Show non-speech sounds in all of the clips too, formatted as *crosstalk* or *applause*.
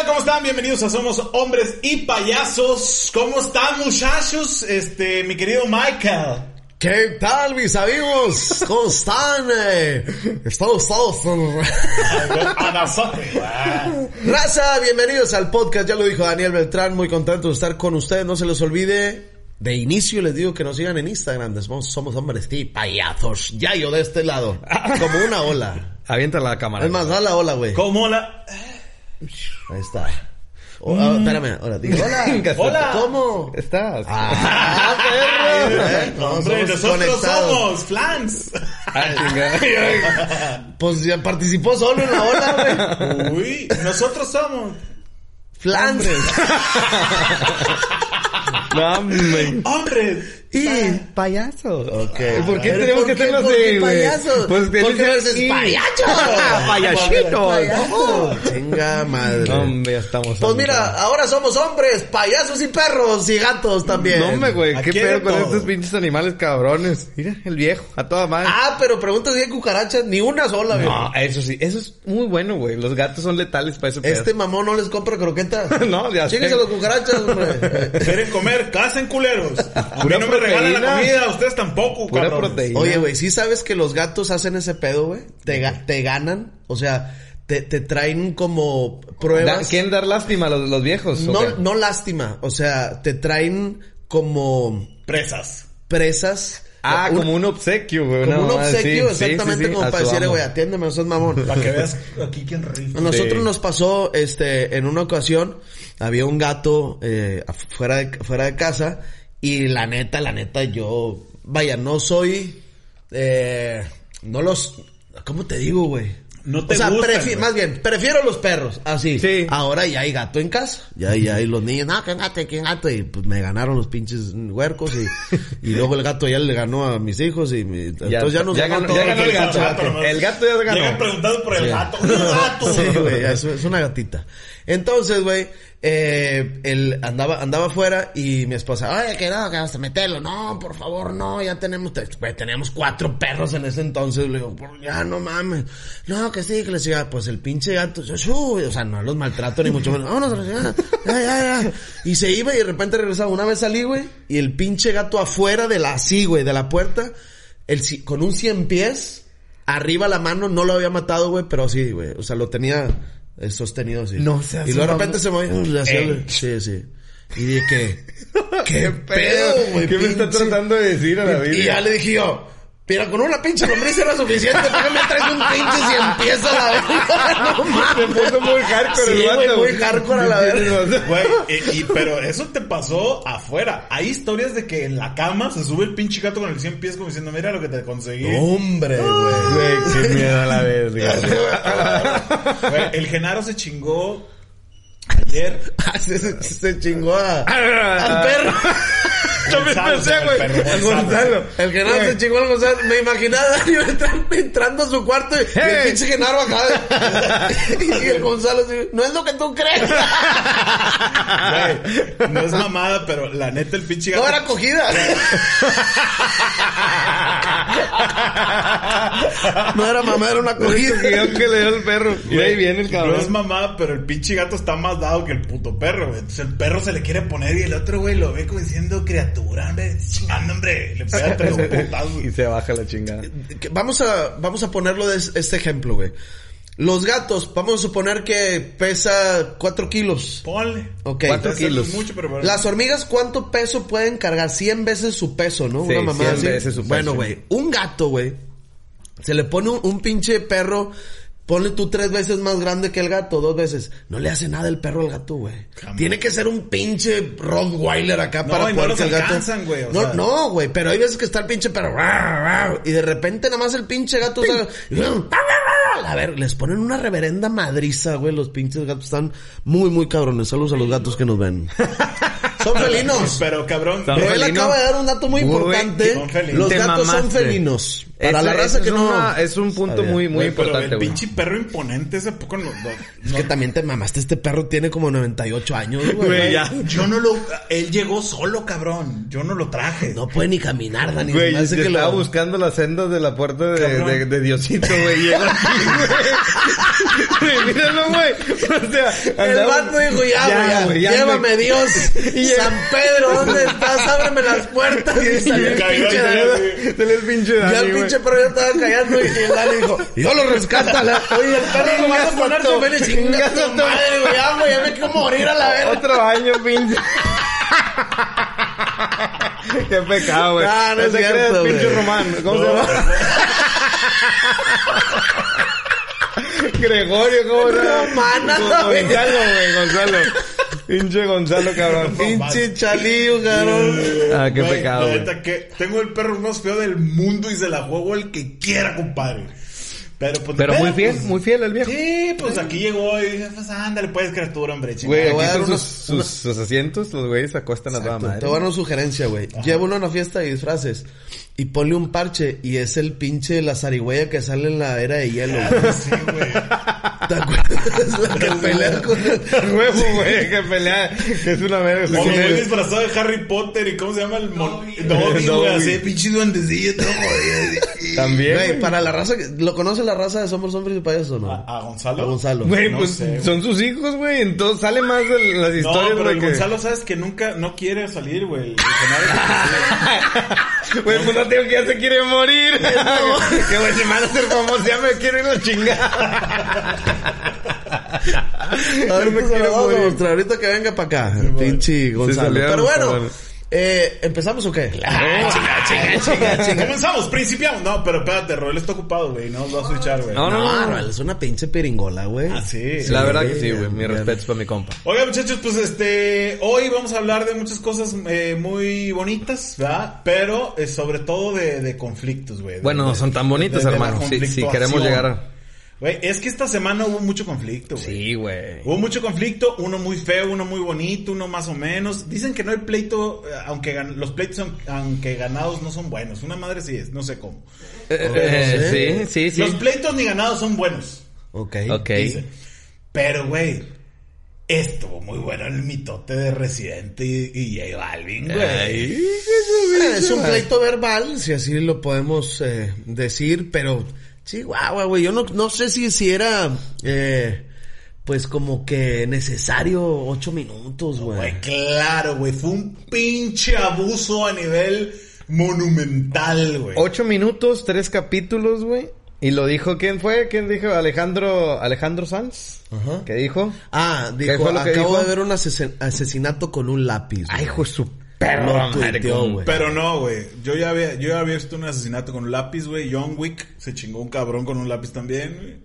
tal? ¿Cómo están? Bienvenidos a Somos Hombres y Payasos. ¿Cómo están, muchachos? Este, mi querido Michael. ¿Qué tal, mis amigos? ¿Cómo están? Eh, Estamos todos... *laughs* Raza, bienvenidos al podcast. Ya lo dijo Daniel Beltrán. Muy contento de estar con ustedes. No se les olvide. De inicio les digo que nos sigan en Instagram. Somos, somos hombres y payasos. Ya yo de este lado. Como una ola. Avienta la cámara. Es más, da la ola, güey. ¿Cómo la...? Ahí está. Oh, ah, espérame, ahora digo, hola. *laughs* Hola. ¿Cómo? ¿Estás? Ah, perro. Eh, Hombre, somos nosotros conectados. somos flans. Ah. *laughs* Pues ya participó solo en la ola, güey. Uy, nosotros somos Flans. *laughs* no, hombre. hombres. Y Payasos. Ok. ¿Por qué tenemos ¿por que hacerlo así, payasos? Pues ¿Por qué dices payacho? Payaso. Chinga madre. Hombre, ya estamos. Pues mira, ahora somos hombres, payasos y perros y gatos también. No, hombre, güey. ¿Qué pedo con estos pinches animales cabrones? Mira, el viejo, a toda madre. Ah, pero preguntas si hay cucarachas, ni una sola, güey. No, eso sí, eso es muy bueno, güey. Los gatos son letales para ese pedo. Este mamón no les compra croquetas. *laughs* No, ya sé. Chíquense las cucarachas, hombre. *laughs* Quieren comer, cacen culeros. A mí Pura no me regalan la comida, ustedes tampoco, Pura cabrones. proteína. Oye, güey, ¿sí sabes que los gatos hacen ese pedo, güey? Te, ga- te ganan, o sea, te, te traen como Da- pruebas. ¿Quieren dar lástima a los, los viejos? No, qué? no lástima, o sea, te traen como Presas. presas. Ah, Un- como un obsequio, güey. como un obsequio. Sí, exactamente sí, sí, como a para amo. güey, atiéndeme, no sos mamón. Para que veas *laughs* aquí quién rifa. A nosotros Sí. nos pasó, este, en una ocasión, había un gato, eh, fuera de, fuera de casa, y la neta, la neta, yo, vaya, no soy, eh, no los, ¿cómo te digo, güey? No te o sea, gustan, más bien, prefiero los perros, así. Sí. Ahora ya hay gato en casa. Ya, ya hay los niños, no, que gato, que gato. Y pues me ganaron los pinches huercos y, *laughs* y luego el gato ya le ganó a mis hijos y mi- entonces ya nos ya ganó, ganó- todo ya ganó el gato. nomás. El gato ya ganó. Llegan preguntando por el Sí. gato. ¡Un gato! *laughs* Sí, güey, es, es una gatita. Entonces, güey, eh, él andaba, andaba afuera y mi esposa, oye, que no, que vas a meterlo. No, por favor, no, ya tenemos, te- güey, teníamos cuatro perros en ese entonces. Le digo, "Por- ya no mames. No, que sí, que les diga, pues el pinche gato, yo, o sea, no los maltrato ni mucho menos. Vámonos, chingada. ya, ya, ya. Y se iba y de repente regresaba. Una vez salí, güey, y el pinche gato afuera de la, así, güey, de la puerta, el, con un cien pies, arriba la mano, no lo había matado, güey, pero sí, güey. O sea, lo tenía eh, sostenido así. No seas Y luego de repente se le hacía- Ey. Sí, sí. Y dije que... ¿Qué *laughs* pedo, güey? ¿Qué me está tratando de decir a la vida? Y ya le dije yo... Mira, con una pinche lombriz era suficiente. ¿Para qué me traes un pinche si empieza la verga? *laughs* No Se mames. puso muy hardcore Sí, el güey, vato. muy hardcore a la verga. Güey, y, y- pero eso te pasó afuera. Hay historias de que en la cama se sube el pinche gato con el 100 pies como diciendo, mira lo que te conseguí. Hombre, güey. Güey, qué miedo a la verga. *laughs* Güey, el Genaro se chingó ayer. *laughs* Ah, se, se- se chingó a... Al Al perro. *laughs* Yo me pensé, güey. Al Gonzalo. El Genaro se chingó al Gonzalo. Me imaginaba a Dani entrando, entrando a su cuarto y el pinche Genaro acá. *laughs* y el Gonzalo así, no es lo que tú crees. Güey, no es mamada, pero la neta el pinche gato. No era acogida. no era mamá, era una guion que le dio el perro. Y Güey, ahí viene el No cabrón. es mamada, pero el pinche gato está más dado que el puto perro, güey. Entonces el perro se le quiere poner y el otro, güey, lo ve como diciendo criatura, hombre, chingando, hombre. Le pega *laughs* tres putazos. y se baja la chingada. Vamos a, vamos a ponerlo de es- este ejemplo, güey. Los gatos, vamos a suponer que pesa 4 kilos. Ponle. Ok. Cuatro Eso no es kilos. mucho, pero bueno. Las hormigas, ¿cuánto peso pueden cargar? 100 veces su peso, ¿no? Sí, Una mamada 100 así. veces su peso. Bueno, güey, un gato, güey, se le pone un, un pinche perro, ponle tú tres veces más grande que el gato, dos veces. No le hace nada el perro al gato, güey. Tiene que ser un pinche Rottweiler acá No, para y no poder que el gato... alcanzan, güey, o no, sea. no, güey, pero hay veces que está el pinche perro, y de repente nada más el pinche gato... A ver, les ponen una reverenda madriza, güey. Los pinches gatos están muy, muy cabrones. Saludos a los gatos que nos ven. *laughs* Son felinos. Pero cabrón, Pero él felino. acaba de dar un dato muy importante. Los gatos son felinos. Para la raza que no una- es un punto muy, muy pero importante, el güey. pinche perro imponente ese poco no, no- Es que también te mamaste. Este perro tiene como 98 años, güey. Güey, ya. Yo no lo... Él llegó solo, cabrón. Yo no lo traje. No puede ni caminar, Dani. Güey, yo que estaba lo- buscando las sendas de la puerta de, Cabrón. de, de Diosito, güey. y Llegó aquí, güey. *laughs* Míralo, güey. O sea, El andaba- vato dijo, ya, güey, llévame. Dios. *laughs* Y San Pedro, ¿dónde estás? Ábreme las puertas. *laughs* Y salió el pinche Dani. le el pinche Dani, el. Pinche perro ya estaba callando y el Dani dijo, yo lo rescátala. Oye, el perro no va a chingazo, tu madre, güey. Ya, güey, ya me quiero morir a la verga. Otro año, pinche. Qué pecado, güey. Ah, no es cierto, pinche Román. ¿Cómo se llama? *laughs* Gregorio, ¿cómo se llama? Román, Gon- güey. Gonzalo, güey, Gonzalo. Pinche Gonzalo, cabrón. Pinche chalillo, cabrón. Ah, qué pecado, tengo el perro más feo del mundo y se la juego el que quiera, compadre. Pero pues... Pero muy pues, fiel, muy fiel el viejo. Sí, pues aquí llegó y dije, pues ándale, pues criatura, hombre. Güey, Te voy a aquí con unos- sus, sus, sus asientos, los güeyes se acuestan a toda Exacto. madre. Te voy a dar una sugerencia, güey. Llévalo a una fiesta de disfraces y ponle un parche y es el pinche la zarigüeya que sale en la era de hielo, güey. *laughs* Sí, güey. ¿Te acuerdas? La que pelea con el... *laughs* huevo, güey, que pelea, que es una verga. O ¿quién lo voy es? disfrazado de Harry Potter y ¿cómo se llama el mon... Dobby. Güey, así, pinche duendecillo, todo jodido. *laughs* También, Güey, güey. para la raza que... ¿Lo conoce la raza de Somos Hombres y Payasos o no? ¿A, a Gonzalo? A Gonzalo. Güey, No pues sé, güey. son sus hijos, güey. Entonces sale más de las No, historias pero de el que... Gonzalo, ¿sabes que nunca, no quiere salir, güey? *laughs* Güey, pues no tengo que ya se quiere morir. que güey, se me van a hacer famoso, ya me quiero ir a la chingada. Ahorita me se quiero a morir. mostrar. Ahorita que venga para acá. Pinche Gonzalo. Pero bueno, eh, ¿empezamos o qué? *laughs* Ah, chinga, chinga, chinga, chinga. Comenzamos, principiamos. No, pero espérate, Roel está ocupado, güey. No va a switchar, güey. No, no, No, no. Ral, es una pinche peringola, güey. Ah, sí. La verdad que Sí, sí, güey. Mi respeto para mi compa. Oiga, muchachos, pues este, hoy vamos a hablar de muchas cosas eh, muy bonitas, ¿verdad? Pero eh, sobre todo de, de conflictos, güey. Bueno, no son tan bonitas, de- hermano. Si, si queremos llegar a... Güey, es que esta semana hubo mucho conflicto, güey. Sí, güey. Hubo mucho conflicto, uno muy feo, uno muy bonito, uno más o menos. Dicen que no hay pleito, eh, aunque gan- los pleitos, son- aunque ganados, no son buenos. Una madre sí es, no sé cómo. Eh, eh, sí, sí, sí. Los pleitos ni ganados son buenos. Ok. Ok. Pero, güey, estuvo muy bueno el mitote de Residente y, y J Balvin, güey. Ay, Eh, Es un pleito verbal, si así lo podemos eh, decir, pero sí, guau, güey. Yo no, no sé si, si era, eh, pues como que necesario ocho minutos, güey. Güey, claro, güey. Fue un pinche abuso a nivel monumental, güey. Ocho minutos, tres capítulos, güey. Y lo dijo, ¿quién fue? ¿Quién dijo? Alejandro, Alejandro Sanz. Ajá. ¿Qué dijo? Ah, ¿Qué dijo, fue lo que acabo dijo? de ver un asesinato con un lápiz. Ay, hijo de su Perro, madre, tuiteó, con- güey. Pero no, güey. Yo ya había, yo ya había visto un asesinato con un lápiz, güey. John Wick se chingó un cabrón con un lápiz también, güey.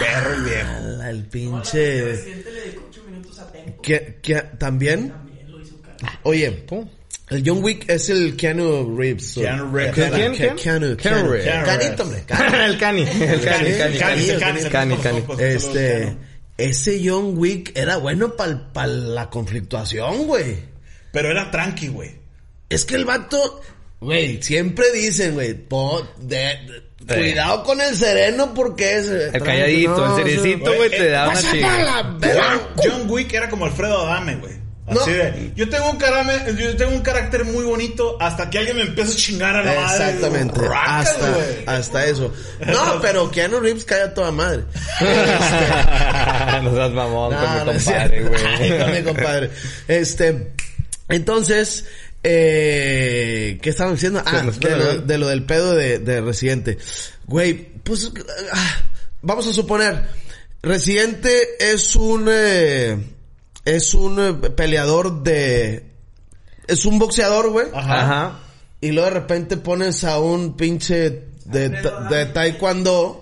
Perro el viejo. El pinche... presidente le dedicó 8 minutos a Tempo. ¿Qué, qué, ¿También? También lo hizo cara. Oye, ¿Tú? el John Wick es el Keanu Reeves. Keanu Reeves. ¿Quién, quién? Keanu, Keanu Keanu. Reeves. Keanu Canito, hombre. *laughs* Cani. el Cani, el Cani, el Cani, Cani, Cani, el Cani, Cani, Este, ese John Wick era bueno para la conflictuación, güey. Pero era tranqui, güey. Es que el vato, güey, siempre dicen, güey, po- de- de- Eh. cuidado con el sereno porque es... eh, El calladito, el cerecito, güey, te da una chica. John, Wick era como Alfredo Adame, güey. Así No. de, yo tengo un carame- yo tengo un carácter muy bonito hasta que alguien me empieza a chingar a la madre. Exactamente, hasta, hasta eso. No, *laughs* pero Keanu Reeves cae a toda madre. *laughs* no seas mamón con No, mi no compadre, güey. Con mi compadre. Este, entonces, eh, ¿qué estaban diciendo? Ah, de lo, ¿no? de lo del pedo de, de Residente. Güey, pues, ah, vamos a suponer, Residente es un, eh, es un eh, peleador de, es un boxeador, güey. Ajá. Ajá. Y luego de repente pones a un pinche de, de taekwondo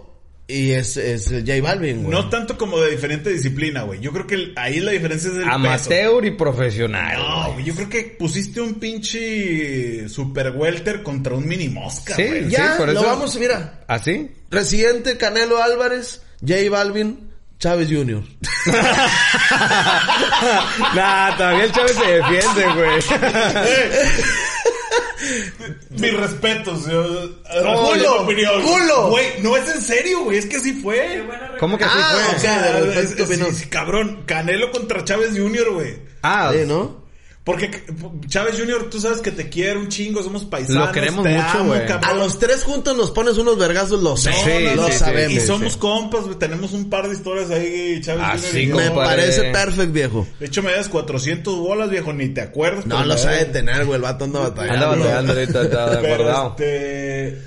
y es, es J Balvin, güey. No tanto como de diferente disciplina, güey. Yo creo que el- ahí la diferencia es el peso. Amateur y profesional. No, güey, yo creo que pusiste un pinche super welter contra un mini mosca, Sí. güey. ya, por lo eso- vamos, mira. ¿Así? Residente Canelo Álvarez, J Balvin, Chávez Jr. *laughs* nah, todavía el Chávez se defiende, güey. *laughs* Mis respetos. Yo, opinión. ¡Culo! Güey, no es en serio, güey. Es que así fue. ¿Cómo que así Ah, fue? O sea, es- es- cabrón. Canelo contra Chávez Jr., güey. Ah, Sí, ¿no? Porque Chávez Jr., tú sabes que te quiero un chingo, somos paisanos. Lo queremos te mucho, amo, güey. A los tres juntos nos pones unos vergazos, lo Sí, no, lo no, sí, sabemos. Y sí, somos compas, güey. Tenemos un par de historias ahí, Chávez Así Jr. yo. Me parece perfecto, viejo. De hecho, me das 400 bolas, viejo, ni te acuerdas. No lo sabe tener, güey. El vato anda Anda batallando. batallando ahorita, está Pero, guardado. este...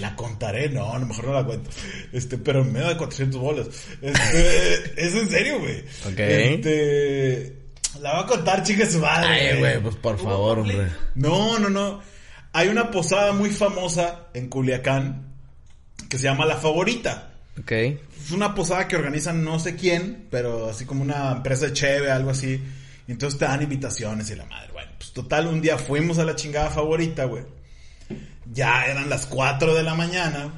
La contaré, no, a lo mejor no la cuento. Este, pero me da 400 bolas. Este, *laughs* es en serio, güey. Ok. Este... La voy a contar, chica, su madre. Ay, güey, pues por favor, hombre. No, no, no. Hay una posada muy famosa en Culiacán que se llama La Favorita. Ok. Es una posada que organizan no sé quién, pero así como una empresa de cheve, algo así. Y entonces te dan invitaciones y la madre. Bueno, pues total, un día fuimos a la chingada favorita, güey. Ya eran las 4 de la mañana.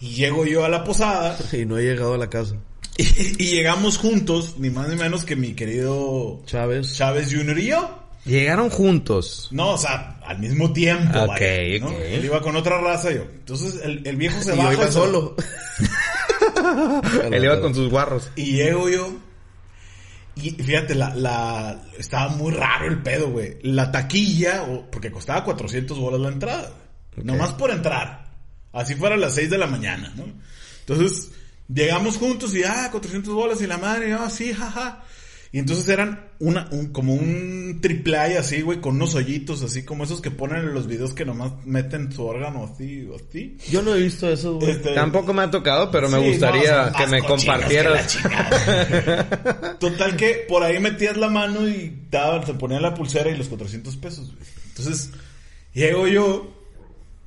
Y llego yo a la posada. *laughs* Y no he llegado a la casa. *laughs* Y, llegamos juntos, ni más ni menos que mi querido Chávez. Chávez Jr. y yo. Llegaron juntos. No, o sea, al mismo tiempo. Ok, vaya, ¿no? Él iba con otra raza yo. Entonces el, el viejo se Y baja. yo iba solo. *laughs* Él iba con sus guarros. Y llego yo. Y fíjate, la, la, estaba muy raro el pedo, güey. La taquilla, porque costaba 400 bolas la entrada. güey. Nomás por entrar. Así fuera a las 6 de la mañana, ¿no? Entonces, llegamos juntos y, ah, 400 bolas y la madre, ah, sí, jaja. Y entonces eran una, un, como un triple A así, güey, con unos hoyitos así, como esos que ponen en los videos que nomás meten su órgano así, así. Yo no he visto eso, güey. Este, Tampoco me ha tocado, pero me Sí, gustaría no, que me compartieras. que. Total que por ahí metías la mano y te ponían la pulsera y los 400 pesos. güey. Entonces, llego yo,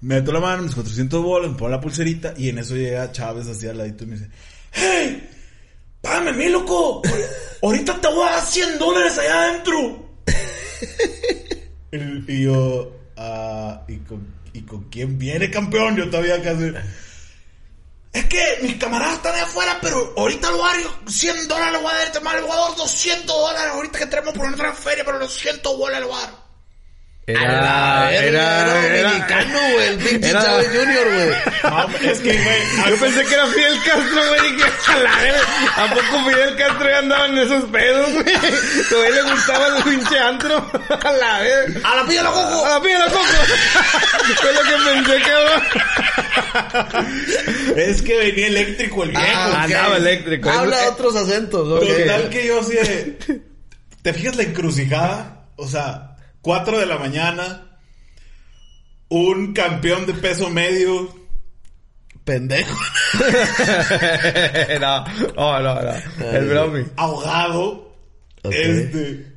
meto la mano, mis 400 bolas, me pongo la pulserita y en eso llega Chávez así al ladito y me dice, ¡Hey! ¡Págame mí, loco! Ahorita te voy a dar 100 dólares allá adentro. *laughs* y, yo, ah, ¿y, con, ¿y con quién viene campeón? Yo todavía casi... Es que mis camaradas están ahí afuera, pero ahorita lo hago 100 dólares le voy a dar, este mal le voy a dar 200 dólares ahorita que tenemos por una feria, pero los 100 dólares le voy. Era, era, era, era, dominicano, güey. El pinche Era- Chávez Junior, güey. Es que, güey, Yo pensé que era Fidel Castro, güey. Dije, a la verga, ¿a poco Fidel Castro ya andaba en esos pedos, güey? Todavía le gustaba el pinche antro. A la verga. ¡A la pilla la cojo! ¡A la pilla la coco! Fue lo que pensé, cabrón. Es que venía eléctrico el viejo. Ah. Andaba eléctrico. Habla Eso- otros acentos, ok. Total que yo así de... ¿Te fijas la encrucijada? O sea, 4 de la mañana, un campeón de peso medio, Pendejo. *laughs* no, no, no, no. El bromi. ahogado, este,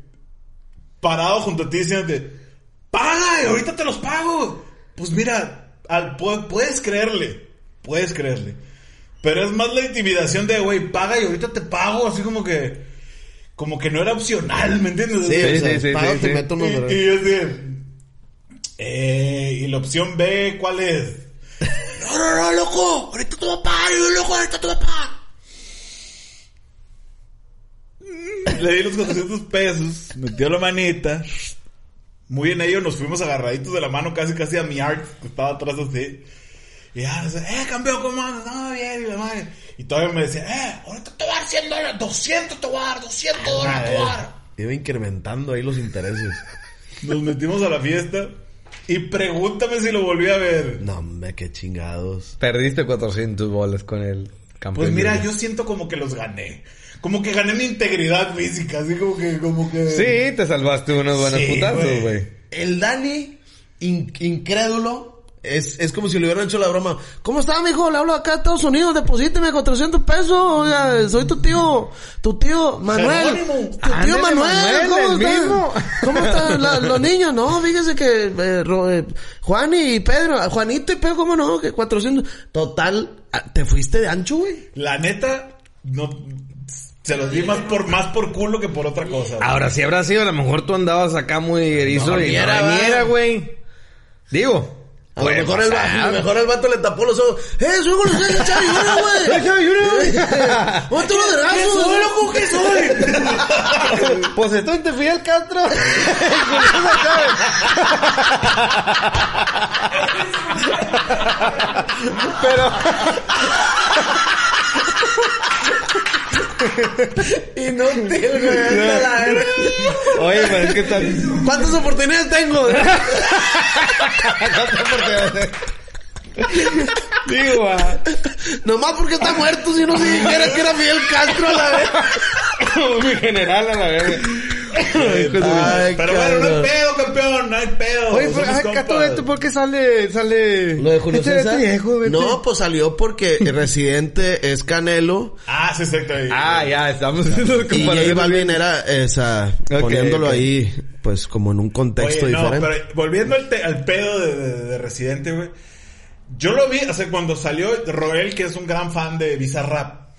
parado junto a ti diciéndote, paga y ahorita te los pago. Pues mira, al- puedes creerle, puedes creerle. Pero es más la intimidación de, güey, paga y ahorita te pago, así como que, como que no era opcional, ¿me entiendes? Sí, O sea, sí, sí, pago, sí, te sí. meto unos y, y yo así, eh, y la opción B, ¿cuál es? *laughs* No, no, no, loco, ahorita te voy a pagar, loco, ahorita te voy a pagar. Le di los 400 pesos, metió la manita. Muy en ello nos fuimos agarraditos de la mano casi casi a mi art, que estaba atrás así. Y ya, eh, campeón, ¿cómo andas? No, bien, y la madre. Y todavía me decía, eh, ahorita te voy a dar 100 dólares, 200 te voy a dar, 200 dólares te voy a dar. Iba incrementando ahí los intereses. *laughs* Nos metimos a la fiesta y pregúntame si lo volví a ver. No, hombre, qué chingados. Perdiste 400 bolas con el campeón. Pues mira, yo siento como que los gané. Como que gané mi integridad física, así como que, como que... Sí, te salvaste unos buenos Sí, putazos, güey. güey. El Dani, in- incrédulo, es, es como si le hubieran hecho la broma. ¿Cómo está, mijo? Le hablo acá a Estados Unidos, deposíteme 400 pesos. Oiga, soy tu tío, tu tío Manuel. Jerónimo. Tu tío Manuel, Manuel, ¿cómo está? mismo. ¿Cómo están *laughs* la- los niños? No, fíjese que eh, Ro- eh, Juan y Pedro, Juanito y Pedro, ¿cómo no? Que 400. Total, ah, te fuiste de ancho, güey. La neta, no... Se los di más por, más por culo que por otra cosa. güey. Ahora sí habrá sido, a lo mejor tú andabas acá muy erizo No, y no era, era, güey. Digo. A lo, mejor el, a lo mejor el vato le tapó los ojos. ¡Eh, soy Gonzalo de Chavi Junior, *laughs* güey! ¡Eh, Chavi Junior! *laughs* ¡Otro ¿Qué vergazo! soy, loco? ¿Qué soy? Pues estoy te Fidel Castro. *laughs* Pero, Inútil, güey. a la verga. oye, pero es que está... *laughs* ¿Cuántas oportunidades tengo? Digo, ah, Nomás porque está muerto, si no si dijera que era Fidel Castro a la verga. *laughs* mi general a la verga. Ay, Pero bueno, no hay pedo, campeón, no hay pedo. Oye, pero acá todo esto, ¿por qué sale, sale... Lo de Julio este, César. este viejo, no, pues salió porque *laughs* el residente es Canelo Ah, sí, exacto. ahí. Ah, ya, estamos haciendo y J Balvin era esa, poniéndolo ahí, pues como en un contexto Oye, no, diferente. pero volviendo al, te- al pedo de, de- de Residente, güey. Yo lo vi, o sea, cuando salió Roel, que es un gran fan de Bizarrap,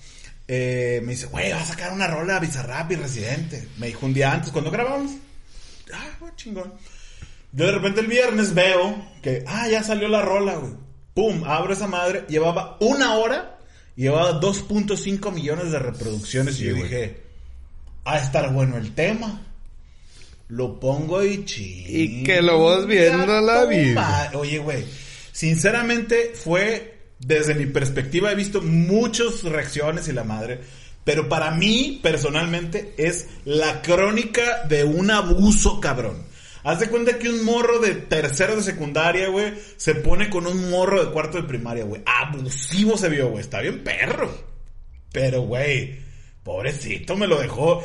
eh, me dice, güey, va a sacar una rola Bizarrap y Residente. Me dijo un día antes, cuando grabamos. Ah, güey, chingón. Yo de repente el viernes veo que, ah, ya salió la rola, güey. Pum, abro esa madre. Llevaba una hora y llevaba 2.5 millones de reproducciones. y yo dije, a estar bueno el tema. Lo pongo y ching. Y que lo vas viendo a la vida. Oye, güey. Sinceramente fue, desde mi perspectiva, he visto muchas reacciones y la madre. Pero para mí, personalmente, es la crónica de un abuso, cabrón. Haz de cuenta que un morro de tercero de secundaria, güey, se pone con un morro de cuarto de primaria, güey. Abusivo se vio, güey. Está bien perro. Pero, güey, pobrecito, me lo dejó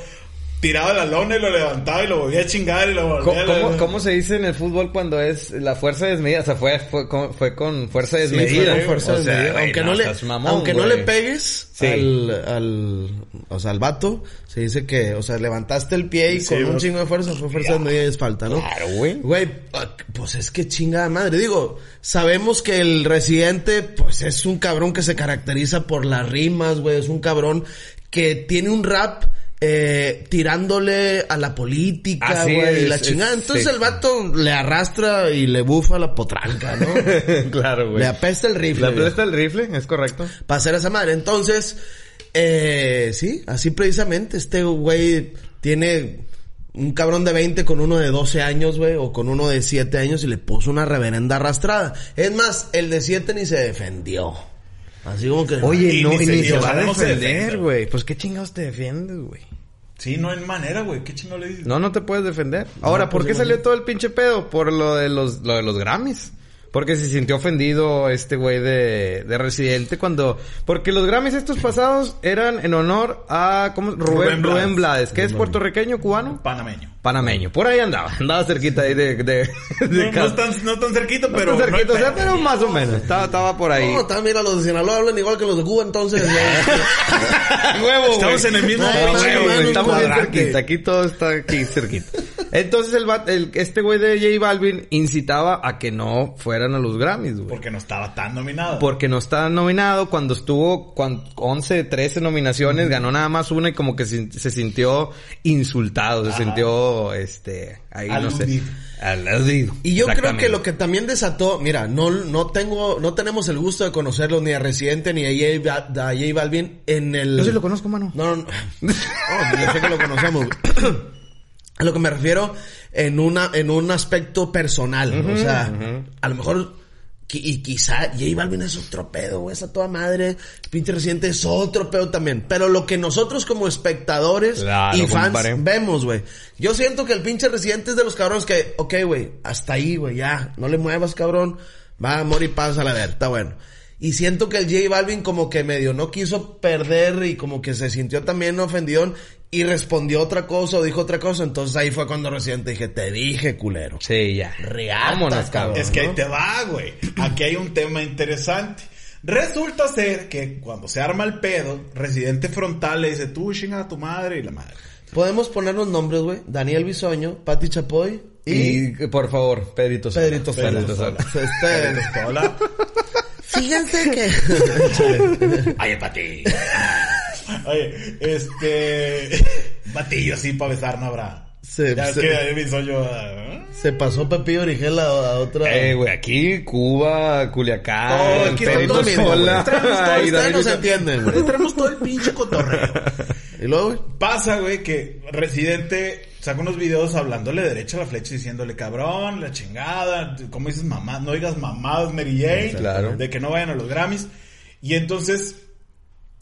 tirado de la lona y lo levantaba y lo volvía a chingar y lo volvía ¿Cómo, a... cómo, cómo se dice en el fútbol cuando es la fuerza desmedida? O sea, fue, fue, con, fue con fuerza Sí, desmedida. fue con fuerza O sea, desmedida. aunque no, le, mamón, aunque no le pegues Sí. al, al, o sea, al vato, se dice que, o sea, levantaste el pie y Sí, con un chingo de fuerza fue fuerza desmedida y es falta, ¿no? Claro, güey. Güey, ah, pues es que chingada madre. Digo, sabemos que el residente, pues es un cabrón que se caracteriza por las rimas, güey. Es un cabrón que tiene un rap eh, tirándole a la política, güey, y la chingada. Entonces sí. el vato le arrastra y le bufa la potranca, ¿no? *laughs* claro, güey. le apesta el rifle. Le aplasta el rifle, es correcto. para hacer esa madre. Entonces, eh, sí, así precisamente, este güey tiene un cabrón de 20 con uno de 12 años, güey, o con uno de 7 años y le puso una reverenda arrastrada. Es más, el de 7 ni se defendió. Así como que... Oye, no, ni y se- ni se va a defender, güey. Pues qué chingados te defiendes, güey. Sí, no hay manera, güey. ¿Qué chingo le dices? No, no te puedes defender. Ahora, No, ¿por pues, qué salió todo el pinche pedo? Por lo de los, lo de los Grammys. Porque se sintió ofendido este güey de, de Residente cuando... Porque los Grammys estos pasados eran en honor a... ¿cómo? Rubén, Rubén Blades. Rubén Blades. ¿Que es puertorriqueño, cubano? Panameño. Panameño. Por ahí andaba. Andaba cerquita ahí de... de, *laughs* de No, casa. no tan, no tan cerquito, No pero... tan cerquita, no o sea, pero más o menos. Estaba, estaba por ahí. No, también mira, los de Sinaloa hablan igual que los de Cuba, entonces... *laughs* huevo, Estamos güey. en el mismo huevo, mano, güey, Estamos bien cerquita. Aquí todo está aquí cerquita. Entonces el, el este güey de J Balvin incitaba a que no fueran a los Grammys, güey. Porque no estaba tan nominado. Porque no estaba nominado. Cuando estuvo con 11, 13 nominaciones, ganó nada más una y como que se, se sintió insultado. Se sintió, este, ahí no sé. Aludido. Y yo creo que lo que también desató, mira, no, no tengo, no tenemos el gusto de conocerlo ni a Residente ni a J, a J Balvin en el... Yo sí lo conozco, mano. No, no, no. *laughs* Oh, yo sé que lo conocemos. *clears throat* A lo que me refiero en una, en un aspecto personal. o sea, a lo mejor, y quizá J Balvin es otro pedo, güey, esa toda madre. Pinche reciente es otro pedo también. Pero lo que nosotros como espectadores Claro, y fans vemos, güey. Yo siento que el pinche residente es de los cabrones que, ok, güey, hasta ahí, güey, ya, no le muevas, cabrón. Va, amor y paz a la ver, está bueno. Y siento que el J Balvin como que medio no quiso perder y como que se sintió también ofendido y respondió otra cosa o dijo otra cosa. Entonces ahí fue cuando Residente dije, te dije, culero. Sí, ya. Reata, Vámonos, cabrón. Es que ahí te va, güey. Aquí hay un tema interesante. Resulta ser que cuando se arma el pedo, Residente Frontal le dice, tú chinga a tu madre y la madre. Podemos poner los nombres, güey. Daniel Bisoño, Pati Chapoy y, Y, por favor, Pedrito Sola. Pedrito Sola. Pedrito Sola. *laughs* Este, Hola. fíjense que... Ay, Pati. *laughs* Oye, este... *laughs* Batillo así para besar, no habrá. Se- ya es se- que ahí me hizo yo... ah, Se pasó Pepillo Origel a, a otra... Eh, güey, aquí, Cuba, Culiacán, No, aquí está todo mismo, Sola. Traemos todo, *laughs* no se entienden, güey. Tenemos todo el pinche cotorreo. *laughs* Y luego, güey. Pasa, güey, que Residente saca unos videos hablándole derecha a la flecha, diciéndole cabrón, la chingada, como dices mamá, no digas mamadas Mary Jane, Claro. de que no vayan a los Grammys. Y entonces,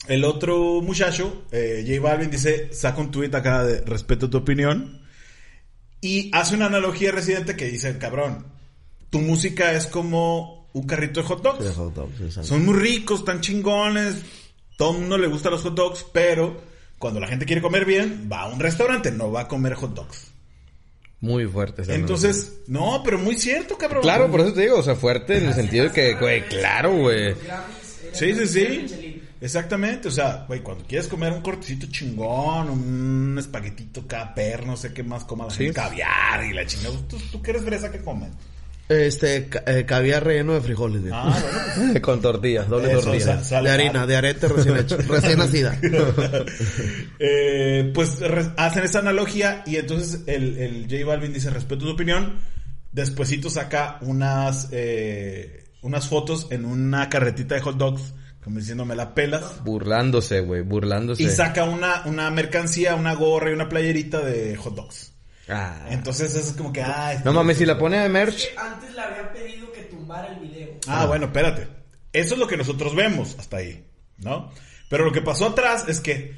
el otro muchacho, eh, J Balvin, dice, saca un tweet acá de respeto tu opinión. Y hace una analogía residente que dice, cabrón, tu música es como un carrito de hot dogs. Hot. Son muy ricos, tan chingones. Todo el mundo le gusta los hot dogs, pero cuando la gente quiere comer bien, va a un restaurante, no va a comer hot dogs. Muy fuerte. esa Entonces, no, pero muy cierto, cabrón. Claro, por eso te digo, o sea, fuerte en el sentido de que, güey, claro, güey. Sí, sí, sí. Exactamente, o sea, güey, cuando quieres comer un cortecito chingón, un espaguetito caper, no sé qué más comas, Sí. caviar y la chingada. ¿Tú, tú qué eres fresa que comes? Este, eh, caviar relleno de frijoles. Ah, bueno. *laughs* Con tortillas, doble Eso, tortilla. de harina, de arete recién hecho, *laughs* recién nacida. *laughs* Eh, pues hacen esa analogía y entonces el, el J Balvin dice respeto tu opinión. Despuésito saca unas eh, unas fotos en una carretita de hot dogs, como diciendo me la pelas. Burlándose, güey, burlándose. Y saca una, una mercancía, una gorra y una playerita de hot dogs. Ah. Entonces eso es como que, ay, No mames, si la pone de merch. Antes le había pedido que tumbara el video. Ah, bueno, espérate. Eso es lo que nosotros vemos hasta ahí, ¿no? Pero lo que pasó atrás es que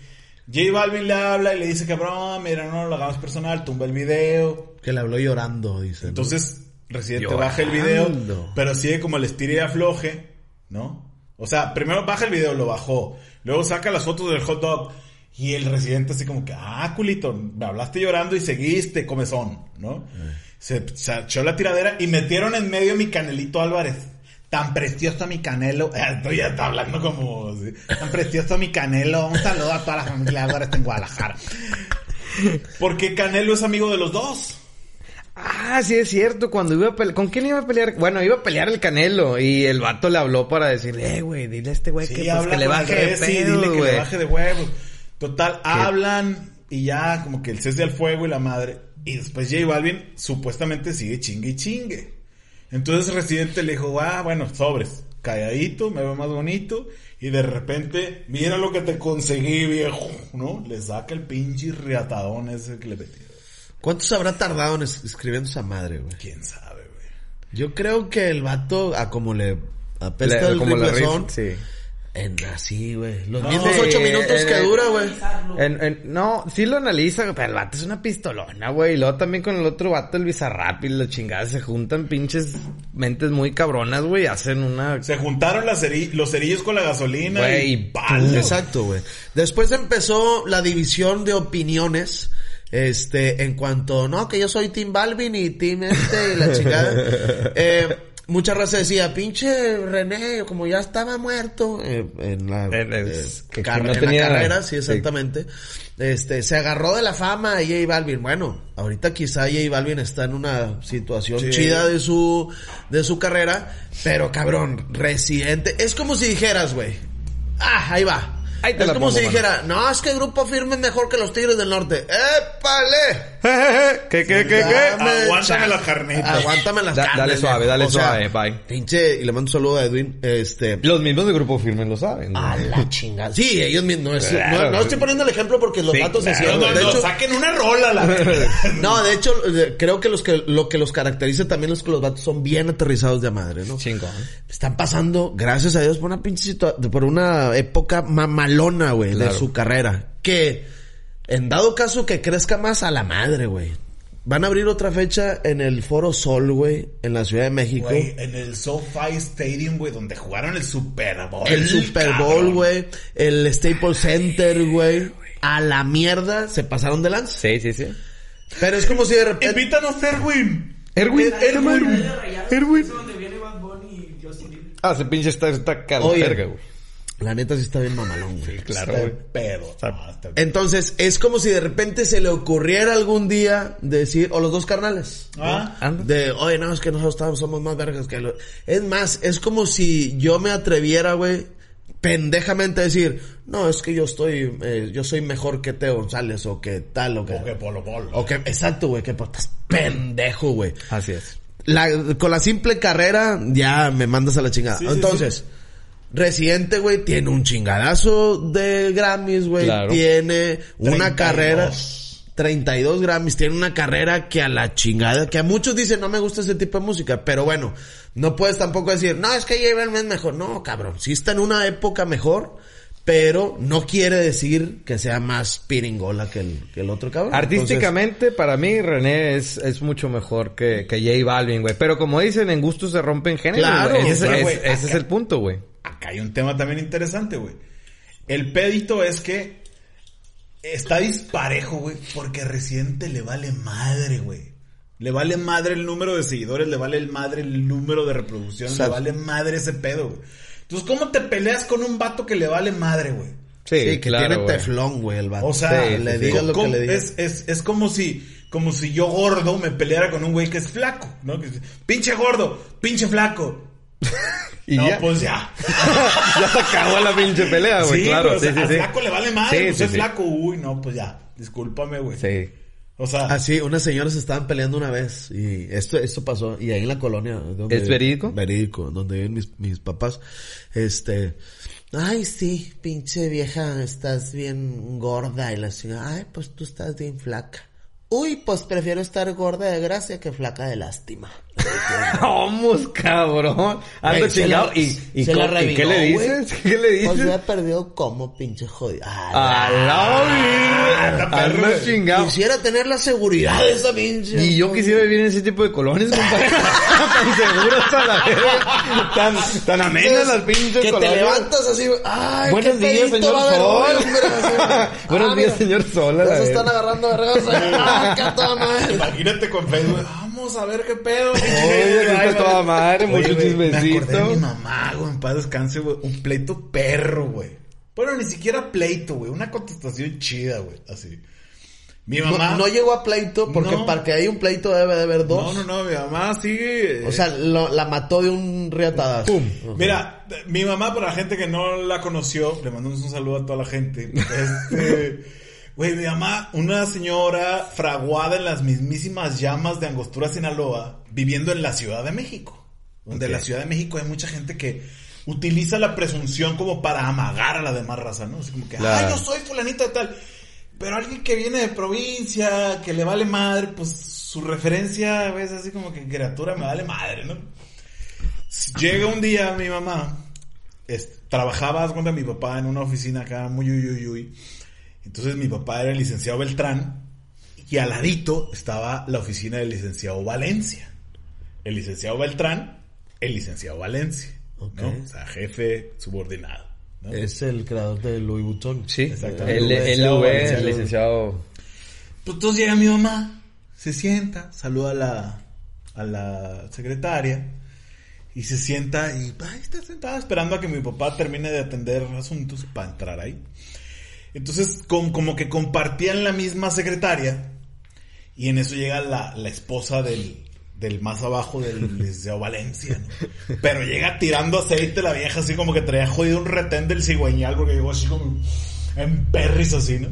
J Balvin le habla y le dice, cabrón, mira, no lo hagamos personal, tumba el video. Que le habló llorando, dice. Entonces, Residente Llorando. baja el video, pero sigue como el estire y afloje, ¿no? O sea, primero baja el video, lo bajó. Luego saca las fotos del hot dog. Y el residente así como que, ah, culito, me hablaste llorando y seguiste, comezón, ¿no? Se, se echó la tiradera y metieron en medio mi Canelito Álvarez. Tan precioso mi Canelo. Eh, *laughs* Estoy ya está hablando como... sí. Tan precioso mi Canelo. Un saludo a toda la familia Álvarez en Guadalajara. *laughs* Porque Canelo es amigo de los dos. Ah, sí es cierto, cuando iba a pelear, ¿con quién iba a pelear? Bueno, iba a pelear el Canelo y el vato le habló para decirle, eh, güey, dile a este güey Sí, que, pues, que le baje de pedo, dile que le baje de huevos. Total, hablan y ya como que el cese al fuego y la madre. Y después J Balvin supuestamente sigue chingue y chingue. Entonces Residente le dijo, ah, bueno, sobres, calladito, me veo más bonito. Y de repente, mira lo que te conseguí, viejo, ¿no? Le saca el pinche riatadón ese que le metió. ¿Cuánto se habrá tardado en es- escribiendo esa madre, güey? ¿Quién sabe, güey? Yo creo que el vato, a como le apesta Le- el como la riflezón, rif- sí. en así, güey. Los No, mismos sí, ocho minutos en que dura, güey. Analizarlo. En- en- no, sí lo analiza, pero el vato es una pistolona, güey. Y luego también con el otro vato, el Bizarrap y la chingada, se juntan pinches mentes muy cabronas, güey. Hacen una... Se juntaron las ceri- los cerillos con la gasolina Güey, y y palo. Exacto, güey. Después empezó la división de opiniones. Este, en cuanto, no, que yo soy Team Balvin y Team este y la chingada. *laughs* Eh, mucha raza decía, pinche René, como ya estaba muerto eh, en la, el- eh, que car- no en tenía- la carrera, sí, sí. exactamente. Este, se agarró de la fama a J Balvin. Bueno, ahorita quizá J Balvin está en una situación Sí. chida de su, de su carrera, pero cabrón, residente. Es como si dijeras, güey, ah, ahí va. Ahí te es la como pongo, si mano. dijera, no, es que el grupo firme es mejor que los Tigres del Norte. ¡Épale! *laughs* ¿Qué, qué, qué, qué? Aguántame las carnitas. Aguántame las Da- carnes. dale suave, dale O sea, suave, bye. Pinche, y le mando un saludo a Edwin. Este, Los mismos de Grupo Firme lo saben. güey. a la *laughs* chingada. Sí, ellos mismos. No, es- Claro. no, no estoy poniendo el ejemplo porque los Sí, datos se hicieron. No, de no, hecho, saquen una rola, la *laughs* no, de hecho, creo que los que, lo que los caracteriza también es que los vatos son bien aterrizados de madre, ¿no? Chingón. Están pasando, gracias a Dios, por una pinche situa- por una época mamalona, güey, Claro. de su carrera. Que, en dado caso que crezca más a la madre, güey. Van a abrir otra fecha en el Foro Sol, güey, en la Ciudad de México. Güey, en el SoFi Stadium, güey, donde jugaron el Super Bowl. el Super Bowl, güey. El Staples Center, güey. A la mierda se pasaron de lanza. Sí, sí, sí. Pero es como si de repente... Invítanos, Erwin. Erwin, Erwin. Erwin. Ah, ese pinche está, está güey. La neta sí está bien mamalón, güey. Claro, Está güey. pedo. Está- Entonces, es como si de repente se le ocurriera algún día decir, o los dos carnales. Ah, Anda. De, oye, no, es que nosotros estamos- somos más vergas que los... Es más, es como si yo me atreviera, güey, pendejamente a decir, no, es que yo estoy, eh, yo soy mejor que Teo González, o que tal, o que... o que Polo Polo. O que, exacto, güey, que estás pendejo, güey. Así es. La, con la simple carrera ya me mandas a la chingada. Sí, sí, Entonces, Residente, güey, tiene un chingadazo de Grammys, güey. Claro. Tiene una 32. carrera. 32 Grammys, tiene una carrera que a la chingada, que a muchos dicen no me gusta ese tipo de música, pero bueno, no puedes tampoco decir, no, es que J Balvin es mejor. No, cabrón, sí está en una época mejor, pero no quiere decir que sea más piringola que el, que el otro cabrón. Artísticamente, para mí, René es, es mucho mejor que, que J Balvin, güey. Pero como dicen, en gustos se rompen géneros, Claro. Ese, es- ese el punto, güey. Acá hay un tema también interesante, güey. El pedito es que está disparejo, güey, porque Residente le vale madre, güey. Le vale madre el número de seguidores, le vale el madre el número de reproducciones, O sea, le vale madre ese pedo, güey. Entonces, ¿cómo te peleas con un vato que le vale madre, güey? Sí, Sí, que claro, tiene teflón, güey, el vato. O sea, Sí, le sí, digas lo que ¿cómo- le digas. es, es, es como si, como si yo gordo me peleara con un güey que es flaco, ¿no? Que pinche gordo, pinche flaco. Y no, ya. pues ya. *laughs* ya se acabó la pinche pelea, güey. sí, claro, pero, o sí, sea, sí, al sí. flaco le vale madre, Sí, pues sí, es sí. flaco. Uy, no, pues ya. Discúlpame, güey. Sí. O sea, Así, unas señoras estaban peleando una vez y esto, esto pasó y ahí en la colonia. donde- ¿Es verídico? Verídico, donde viven mis, mis papás. Este, ay sí, pinche vieja, estás bien gorda y la señora, ay pues tú estás bien flaca. Uy, pues prefiero estar gorda de gracia que flaca de lástima. *laughs* Vamos, cabrón. Ando se chingado. la- ¿Y, y, se co- la y qué le dices? ¿Qué le Pues dices? ya perdió como pinche jodida. A la Ah, vida. perro, Ando chingado. Quisiera tener la seguridad de esa pinche. Y yo quisiera vivir en ese tipo de colonias, compadre. *laughs* tan seguras a la verga. Tan, tan amenas las pinches Que te colonias. levantas así, ay, Buenos qué días, pedito señor a Sol. *laughs* Buenos Ah, días, mira, señor Sol. a Ya la se están agarrando vergas. Ah, a imagínate con Facebook. Vamos a ver qué pedo. Oye, está Ay, toda madre, Oye, mucho güey, Me acordé de mi mamá, güey, en paz descanse, güey. Un pleito perro, güey. Bueno, ni siquiera pleito, güey. Una contestación chida, güey. Así. Mi mamá. No, no llegó a pleito porque No. para que haya un pleito debe de haber dos. No, no, no, mi mamá sigue. O sea, lo- la mató de un riatadazo. Pum. Mira, mi mamá, para la gente que no la conoció, le mandamos un saludo a toda la gente. *laughs* Este, güey, mi mamá, una señora fraguada en las mismísimas llamas de Angostura, Sinaloa, viviendo en la Ciudad de México. Donde en la Ciudad de México hay mucha gente que utiliza la presunción como para amagar a la demás raza, ¿no? Así como que, ay, yo soy fulanita de tal. Pero alguien que viene de provincia, que le vale madre, pues su referencia es así como que criatura me vale madre, ¿no? Llega un día mi mamá, es- trabajaba, cuenta, mi papá en una oficina acá muy uy, uy, uy. Entonces mi papá era el licenciado Beltrán y al ladito estaba la oficina del licenciado Valencia. El licenciado Beltrán, el licenciado Valencia. ¿no? O sea, jefe subordinado. ¿no? Es el creador de Louis Vuitton. Sí, Exactamente. el, el Licenciado, LV, licenciado. licenciado. Pues entonces llega mi mamá, se sienta, saluda a la, a la secretaria y se sienta y ahí está sentada esperando a que mi papá termine de atender asuntos para entrar ahí. Entonces, como que compartían la misma secretaria y en eso llega la, la esposa del, del más abajo del licenciado Valencia, ¿no? Pero llega tirando aceite la vieja así como que traía jodido un retén del cigüeñal porque llegó así como en perris así, ¿no?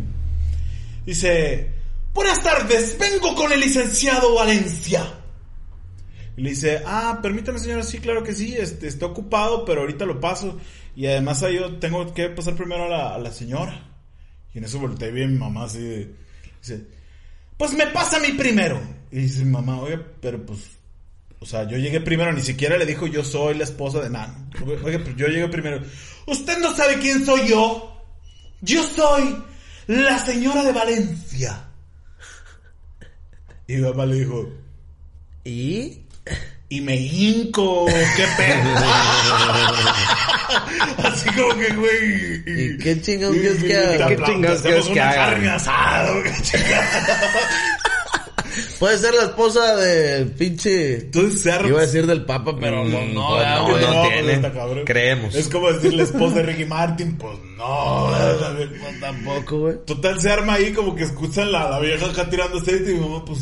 Dice, buenas tardes, vengo con el licenciado Valencia. Y le dice, ah, permítame señora, sí, claro que sí, este, está ocupado, pero ahorita lo paso. Y además ahí yo tengo que pasar primero a la señora. Y en eso volteé bien mi mamá así de, dice, pues me pasa a mí primero. Y dice mi mamá, oye, pero pues, o sea, yo llegué primero, ni siquiera le dijo yo soy la esposa de Nan. Oye, pero yo llegué primero. Usted no sabe quién soy yo. Yo soy la señora de Valencia. Y mi mamá le dijo, Y y me hinco, qué pedo. *laughs* *laughs* Así como que, güey. ¿Y qué chingados quieres que haga? ¿Qué chingados quieres que haga? carne qué puede ser la esposa del pinche. Entonces se arma- Iba a decir del Papa, pero no, Mm, no, pues ¿verdad, no, güey? no pues, tiene. está cabrón. Creemos. Es como decir la esposa de Ricky Martin, pues no. No, tampoco, güey. Total se arma ahí como que escuchan la, la vieja acá tirando aceite y mi mamá pues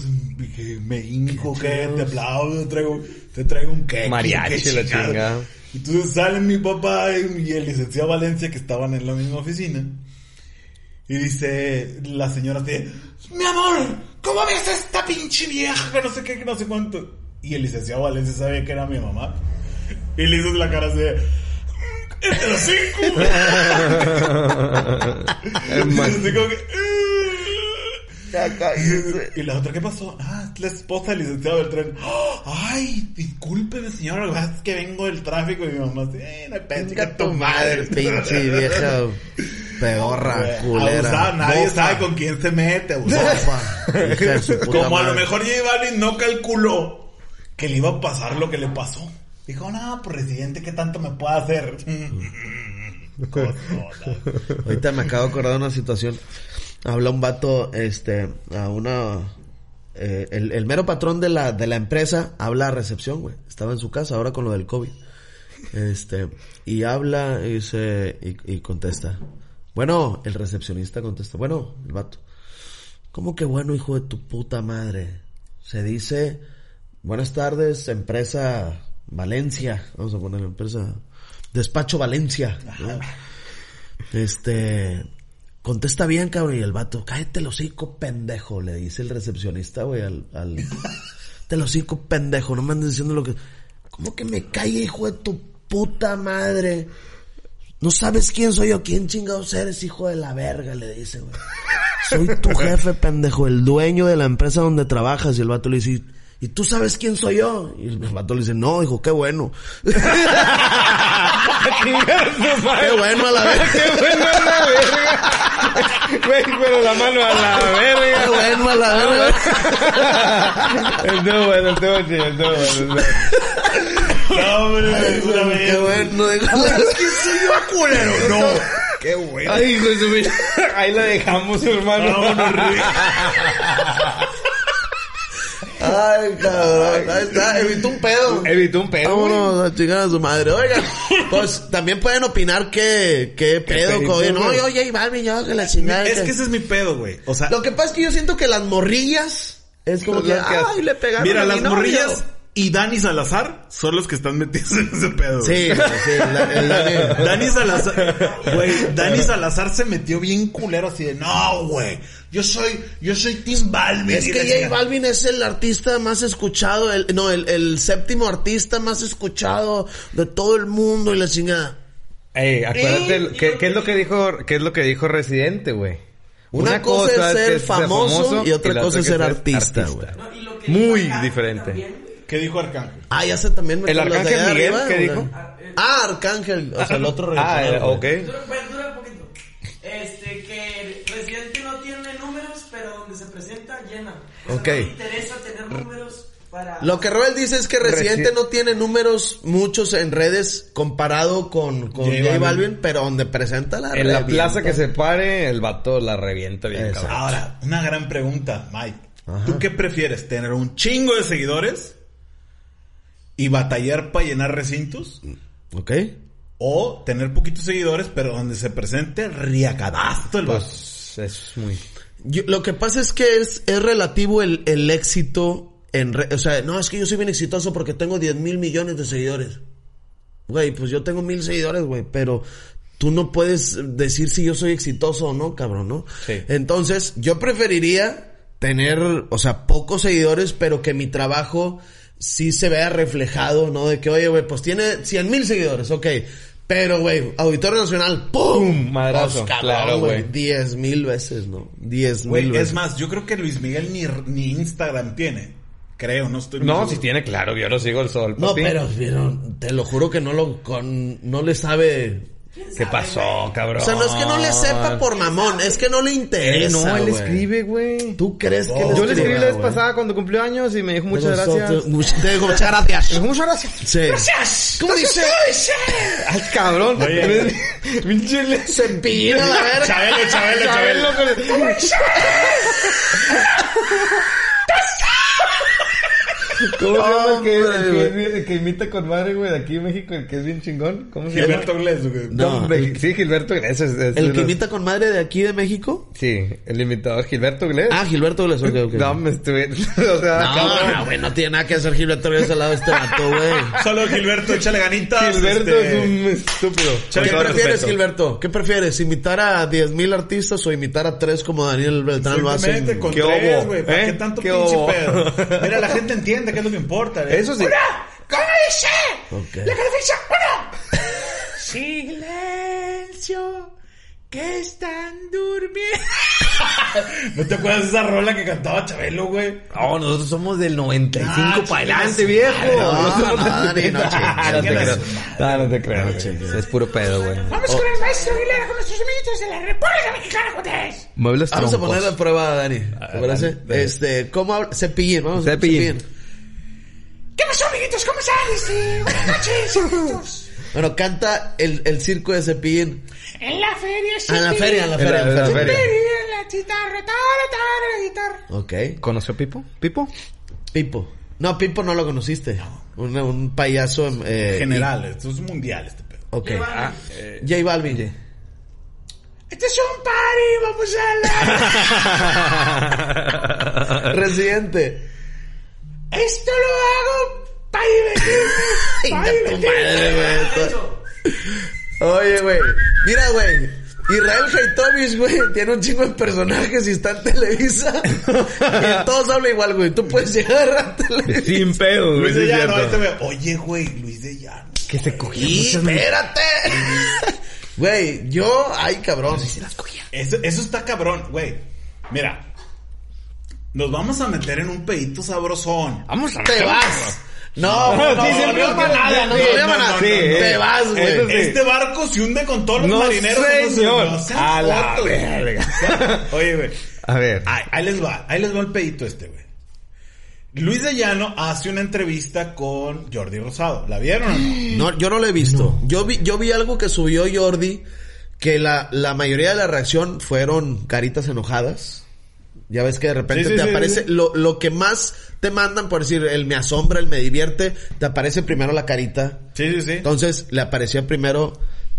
me hinco, que te aplaudo, te traigo, te traigo un queque. Mariachi, qué la chingada. Entonces salen mi papá y el licenciado Valencia que estaban en la misma oficina. Y dice la señora así, mi amor, ¿cómo ves a esta pinche vieja que no sé qué, que no sé cuánto? Y el licenciado Valencia sabía que era mi mamá. Y le hizo la cara así de, ¡Es de las cinco! *laughs* Así como que, Y la otra, ¿qué pasó? Ah, es la esposa del licenciado Beltrán. Ay, discúlpeme, señora, lo es que vengo del tráfico y mi mamá así, eh, no tu madre, pinche vieja pedorra, Güey, culera. abusada, nadie Bofa. sabe con quién se mete, Como a lo mejor J Balvin no calculó que le iba a pasar lo que le pasó. Dijo, no, presidente, ¿qué tanto me puede hacer? Ahorita me acabo de acordar de una situación. Habla un vato, este, a una... eh, el, el mero patrón de la, de la empresa habla a recepción, güey. Estaba en su casa ahora con lo del COVID. Este, y habla y dice, y, y contesta. Bueno, el recepcionista contesta. Bueno, el vato. ¿Cómo que bueno, hijo de tu puta madre? Se dice, buenas tardes, empresa Valencia. Vamos a poner la empresa, despacho Valencia. ¿no? *laughs* Este, contesta bien, cabrón. Y el vato, cállate el hocico, pendejo, le dice el recepcionista, güey, al, al, *laughs* te el hocico, pendejo, no me andes diciendo lo que, ¿cómo que me calle, hijo de tu puta madre? No sabes quién soy yo, quién chingados eres, hijo de la verga, le dice, güey. Soy tu *laughs* jefe, pendejo, el dueño de la empresa donde trabajas. Y el vato le dice, ¿y tú sabes quién soy yo? Y el vato le dice, no, hijo, qué bueno. *laughs* qué bueno a la verga. ¡Qué bueno a la verga! Güey, pero la mano a la Qué verga. bueno a la verga. Estuvo bueno, estuvo chido, estuvo bueno. No, hombre. Qué bueno. dijo. ¿Sabes quién soy yo, culero? No. Qué bueno. Ay, hijo de su vida. *laughs* Ahí la dejamos, hermano. Vámonos. *laughs* Ay, cabrón. Ahí está, evitó un pedo. Evitó un pedo, güey. Vámonos a chingar a su madre. Oigan, *laughs* pues también pueden opinar qué, qué pedo. Oye, no, yo, J Balvin, yo que la chingada. Es que- que ese es mi pedo, güey. O sea, Lo que pasa es que yo siento que las morrillas es como que, que- ay, le pegaron mira, a mi las novio. morrillas y Dani Salazar son los que están metidos en ese pedo. Sí, güey. sí, la- el Dani. *laughs* Dani Salazar, güey, Dani Salazar se metió bien culero así de, no, güey, yo soy, yo soy Tim Balvin. Es que J chingada". Balvin es el artista más escuchado, el, no, el, el séptimo artista más escuchado de todo el mundo y la chingada. Ey, acuérdate, ¿qué, qué es lo que dijo, qué es lo que dijo Residente, güey? Una cosa es ser famoso y otra cosa es ser artista, güey. No, Muy diferente. también. ¿Qué dijo Arcángel? Ah, ya sé también. ¿El los de Arcángel allá Miguel? arriba, ¿Qué dijo? Ah, Arcángel, o sea, el otro Ah, reggaetonero, eh, ok. Dura, pues, dura un poquito. Este, que Residente no tiene números, pero donde se presenta, llena. O sea, Ok. no le interesa tener números para... Lo que Roel dice es que Residente Reci- no tiene números muchos en redes comparado con, con J J Balvin, Balvin, pero donde presenta la En la revienta. plaza que se pare, el vato la revienta bien, cabrón. Ahora, una gran pregunta, Mike. Ajá. ¿Tú qué prefieres? ¿Tener un chingo de seguidores y batallar para llenar recintos? ¿Ok? ¿O tener poquitos seguidores, pero donde se presente riacadazo el vato? Pues es muy... Yo- lo que pasa es que es, es relativo el, el éxito en re- o sea, no, es que yo soy bien exitoso porque tengo 10 mil millones de seguidores. Güey, pues yo tengo mil seguidores, güey, pero tú no puedes decir si yo soy exitoso o no, cabrón, ¿no? Sí. Entonces, yo preferiría tener, o sea, pocos seguidores, pero que mi trabajo sí se vea reflejado, ¿no? De que, oye, güey, pues tiene 100 mil seguidores, ok. Pero, güey, Auditorio Nacional, ¡pum! Madrazo. Pues, Claro, güey. 10 mil veces, ¿no? 10 Güey, mil es veces. más, yo creo que Luis Miguel ni, ni Instagram tiene. Creo, no estoy No, seguro. si tiene claro, yo lo sigo el sol, No, papi. pero, pero te lo juro que no lo con, no le sabe. ¿Qué pasó, cabrón? O sea, no es que no le sepa por mamón, es que no le Él interesa. no, él güey. escribe, güey. ¿Tú crees que Oh, Yo le escribí la vez güey? pasada cuando cumplió años y me dijo muchas gracias. muchas gracias. Muchas gracias. Sí. ¿Cómo dice? Ay, cabrón. *laughs* Pinche le- Se empina la verga. Chabelo, Chabelo, Chabelo. Chabelo ¿Cómo se llama el que, el que, el que imita con madre, güey, de aquí en México, el que es bien chingón? ¿Cómo se llama? Gilberto Glés, güey. No, el- sí, Gilberto Glés. Es, es- El que los- imita con madre de aquí de México. Sí, el imitador Gilberto Glés. Ah, Gilberto Glés, ok, ok. No, me estuve... *laughs* o sea, No, no, güey, no tiene nada que hacer Gilberto Glés al lado de este vato, güey. Solo Gilberto, échale ganitas. Gilberto este, es un estúpido. ¿Qué prefieres, respeto. Gilberto? ¿Qué prefieres? ¿Imitar a 10.000 artistas o imitar a tres como Daniel Beltrán lo hace? Simplemente con ¿Qué tres, hubo? güey. ¿Para ¿Eh? qué tanto ¿Qué pinche pedo? Mira, la gente entiende qué es lo que importa. ¿eh? Eso sí. ¿Cómo dice? La calificación, uno. *laughs* Silencio, que están durmiendo. *laughs* ¿No te acuerdas de esa rola que cantaba Chabelo, güey? No, nosotros somos del 95 Ah, para adelante, viejo. no, No somos no, del- Dani, no, *laughs* Ah, chinga, no te creo. No, no te creo. güey. Es puro pedo, güey. Vamos con el maestro Aguilera con nuestros amiguitos de la República Mexicana. Muebles Vamos a poner la prueba, Dani. ¿Te parece? dale, dale. Este, ¿cómo habla? Cepillín, vamos a Cepillín. ¿Qué pasó, amiguitos? ¿Cómo están? Este, buenas noches, *laughs* amiguitos. Bueno, canta el, el circo de Cepillín. En la feria, sí. Ah, en la feria, en la En feria. la- en en la feria. la guitarra, tara, tara, la guitarra. Ok. ¿Conoció Pipo? ¿Pipo? Pipo. No, Pipo no lo conociste. Un, un payaso. Eh, General, esto es mundial este pedo. ok. Llevan- Ah, J Balvin. Este es un party, vamos a la... *laughs* *laughs* Residente. Esto lo hago para divertirme. *laughs* Güey. Oye, güey. Mira, güey. Israel Haitovich, güey, tiene un chingo de personajes y está en Televisa. *laughs* y todos hablan igual, güey. Tú puedes llegar a Televisa. Sin pedo, güey. Luis de Llano, ahí te veo. Oye, güey, Luis de Llano. Que se cogía Y espérate. *laughs* Güey, yo, ay, cabrón. Eso, eso está cabrón, güey. Mira. Nos vamos a meter en un pedito sabrosón. Vamos a Te vas. No, no, no, Sí, no, no, nada, no, nada. no, Te vas, güey. Este barco se hunde con todos los No, marineros. señor. A la verga. *laughs* Oye, güey. A ver. Ahí, ahí les va. Ahí les va el pedito este, güey. Luis de Llano hace una entrevista con Jordi Rosado. ¿La vieron o no? *gasps* No, yo no lo he visto. Yo vi, yo vi algo que subió Jordi, que la, la mayoría de la reacción fueron caritas enojadas. Ya ves que de repente Sí, sí, te sí, aparece, sí. Lo, lo que más te mandan, por decir, el me asombra, el me divierte, te aparece primero la carita. Sí, sí, sí. Entonces le aparecía primero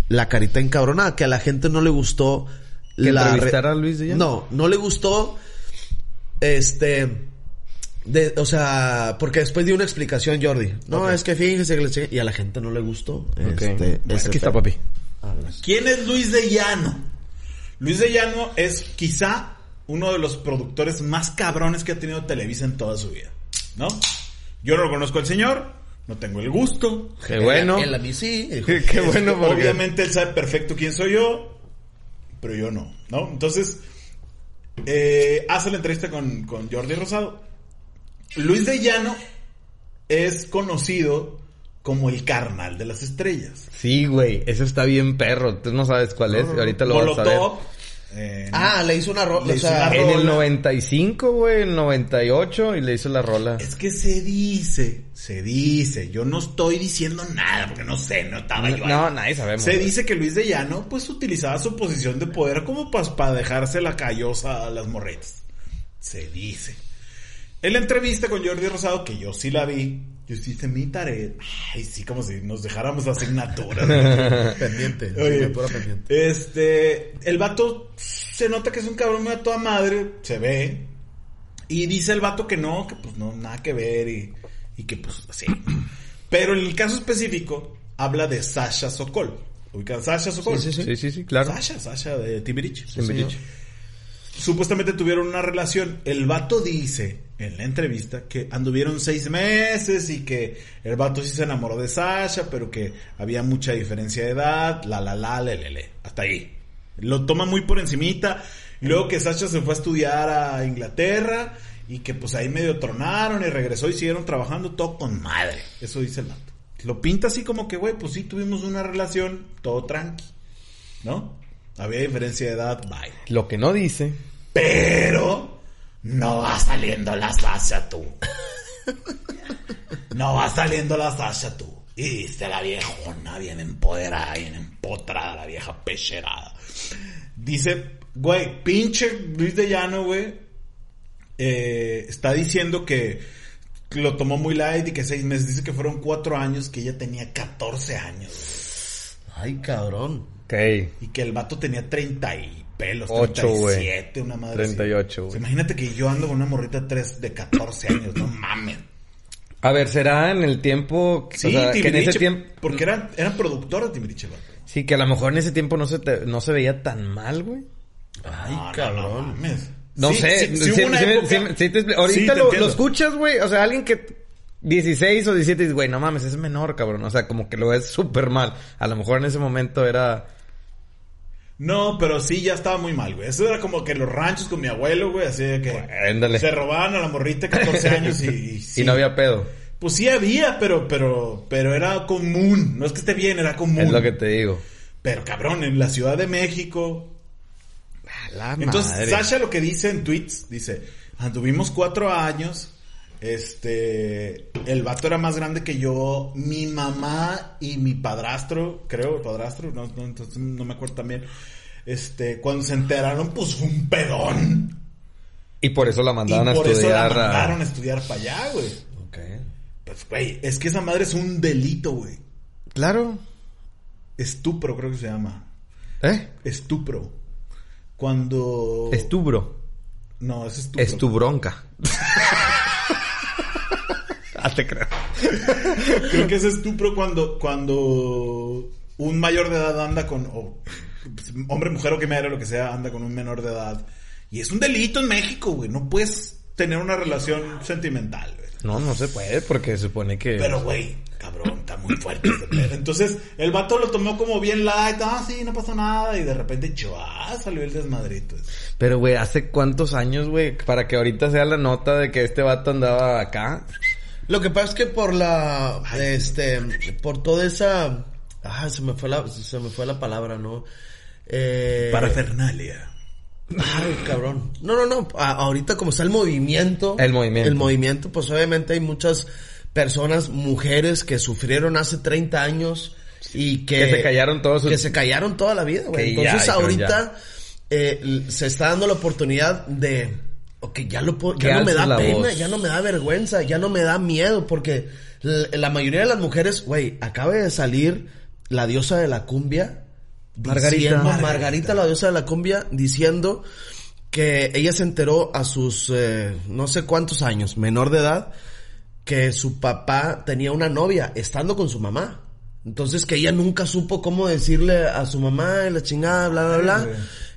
la carita encabronada, que a la gente no le gustó ¿Que la re- entrevistara a Luis de Llano? No, no le gustó este de, o sea, porque después dio una explicación Jordi. No, es que fíjese que le y a la gente no le gustó. Ok. Este, Bueno, Aquí está, papi. ¿Quién es Luis de Llano? Luis de Llano es quizá uno de los productores más cabrones que ha tenido Televisa en toda su vida. ¿No? Yo no lo conozco al señor, no tengo el gusto. Qué bueno. Él a mí sí. *laughs* Qué, bueno Este, porque... Obviamente él sabe perfecto quién soy yo, pero yo no, ¿no? Entonces, eh, hace la entrevista con, con Jordi Rosado. Luis de Llano es conocido como el carnal de las estrellas. Sí, güey. Eso está bien perro. Tú no sabes cuál es. Ahorita lo vas a ver. Eh, Ah, le hizo una rola. O sea, En el rola. 95, güey. En el 98. Y le hizo la rola. Es que se dice, se dice, yo no estoy diciendo nada porque no sé, no estaba yo ahí. No, nadie sabemos. Se dice que Luis de Llano, pues, utilizaba su posición de poder como para dejarse la callosa a las morretas. Se dice. En la entrevista con Jordi Rosado, que yo sí la vi, yo sí hice mi tarea. Ay, sí, como si nos dejáramos asignaturas. *laughs* pendiente. Oye, asignatura pendiente. este, el vato se nota que es un cabrón a toda madre, se ve. Y dice el vato que no, que pues no, nada que ver y, y que pues así. Pero en el caso específico, habla de Sasha Sokol. ¿Ubican Sasha Sokol? Sí, sí, Sí, sí, sí, claro. Sasha, Sasha de Timbiriche. Timbiriche. Supuestamente tuvieron una relación. El vato dice en la entrevista que anduvieron seis meses y que el vato sí se enamoró de Sasha, pero que había mucha diferencia de edad, la la la, le le le. Hasta ahí. Lo toma muy por encimita. Y luego que Sasha se fue a estudiar a Inglaterra y que pues ahí medio tronaron y regresó y siguieron trabajando todo con madre. Eso dice el vato. Lo pinta así como que, güey, pues sí tuvimos una relación, todo tranqui. ¿No? Había diferencia de edad, bye. Lo que no dice. Pero no va saliendo la Sasha tú. No va saliendo la Sasha tú. Y dice la viejona bien empoderada, bien empotrada, la vieja pecherada. Dice, güey, pinche Luis de Llano, güey, eh, está diciendo que lo tomó muy light y que seis meses. Dice que fueron cuatro años, que ella tenía 14 años. Ay, cabrón. Ok. Y que el vato tenía 30 y pelos, Ocho, güey. 37, una madre. así. 38, O sea, güey. imagínate que yo ando con una morrita de, tres, de 14 años, no mames. A ver, será en el tiempo. Sí, o sea, que en Timbiriche, ese tiempo. Porque eran, eran productores de Timbiriche, vato. Sí, que a lo mejor en ese tiempo no se, te- no se veía tan mal, güey. Ay, No, no, cabrón. No, mames. No Sí, sé. sí, sí, sí hubo una sí, época- sí, sí te ahorita te lo, lo escuchas, güey. O sea, alguien que 16 o 17 dices, güey, no mames, es menor, cabrón. O sea, como que lo ves súper mal. A lo mejor en ese momento era. No, pero sí ya estaba muy mal, güey. Eso era como que los ranchos con mi abuelo, güey, así de que se robaban a la morrita de 14 años y, *laughs* y sí. Y no había pedo. Pues sí había, pero, pero, pero era común. No es que esté bien, era común. Es lo que te digo. Pero cabrón, en la Ciudad de México. La Entonces, madre. Sasha lo que dice en tweets, dice, anduvimos cuatro años, este, el vato era más grande que yo, mi mamá y mi padrastro, creo, padrastro, no, no, entonces no me acuerdo también, este, cuando se enteraron, pues fue un pedón. Y por eso la Y mandaron a por eso la estudiar. mandaron a estudiar para allá, güey. Ok. Pues, güey, es que esa madre es un delito, güey. Claro. Estupro, creo que se llama. ¿Eh? Estupro. Cuando... Es tu bro. No, es estupro. Es tu bronca. *laughs* ah, te creo. *laughs* Creo que es estupro cuando, cuando un mayor de edad anda con, o, pues, hombre, mujer o que me lo que sea, anda con un menor de edad. Y es un delito en México, güey. No puedes tener una relación sentimental, güey. No, no se puede porque se supone que... Pero, güey, cabrón, está muy fuerte pedo. Entonces, el vato lo tomó como bien light. Ah, sí, no pasó nada. Y de repente, chua, salió el desmadrito. Pero, güey, ¿hace cuántos años, güey? Para que ahorita sea la nota de que este vato andaba acá. Lo que pasa es que por la, este, por toda esa, ah, se me fue la, se me fue la palabra, ¿no? Eh, Parafernalia. Ay, cabrón. No, no, no. A- ahorita como está el movimiento. El movimiento. El movimiento, pues obviamente hay muchas personas, mujeres que sufrieron hace 30 años y que... Que se callaron todos sus- Que se callaron toda la vida, güey. Ya, Entonces ahorita eh, se está dando la oportunidad de... Ok, ya, lo puedo- Que ya no me da pena, voz. ya no me da vergüenza, ya no me da miedo, porque la mayoría de las mujeres, güey, acaba de salir la diosa de la cumbia. Margarita. diciendo- Margarita. Margarita, la diosa de la cumbia, diciendo que ella se enteró a sus eh, no sé cuántos años, menor de edad, que su papá tenía una novia estando con su mamá. Entonces que ella nunca supo cómo decirle a su mamá y la chingada, bla, bla, bla.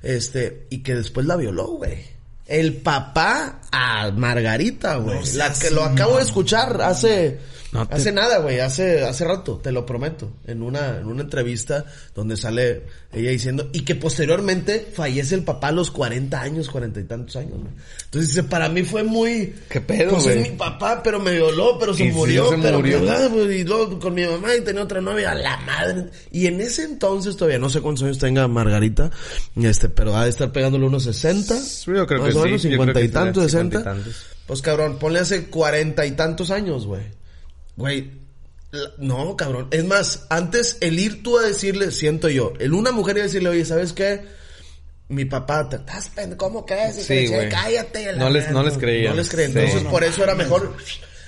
Este, y que después la violó, güey. El papá a Margarita, güey. No la que lo acabo de escuchar hace No te- hace nada, güey, hace hace rato, te lo prometo, en una en una entrevista donde sale ella diciendo y que posteriormente fallece el papá a los 40 años, 40 y tantos años, güey. Entonces dice, para mí fue muy ¿Qué pedo, Pues güey? es mi papá, pero me violó, pero se Y sí, murió, se pero murió. violado, güey, y luego con mi mamá y tenía otra novia, la madre. Y en ese entonces todavía no sé cuántos años tenga Margarita, este, pero ha de estar pegándole unos 60. Yo creo más que o sí, menos, yo creo 50 y que sí, 60. 50 y tantos. Pues cabrón, ponle hace cuarenta y tantos años, güey. Güey, no, cabrón. Es más, antes el ir tú a decirle, siento yo, el una mujer y decirle, oye, ¿sabes qué? Mi papá, te estás ¿cómo crees? Y Sí, güey. Cállate. la No les- no verga". les creían. No les creían. Sí. Entonces, por eso era mejor.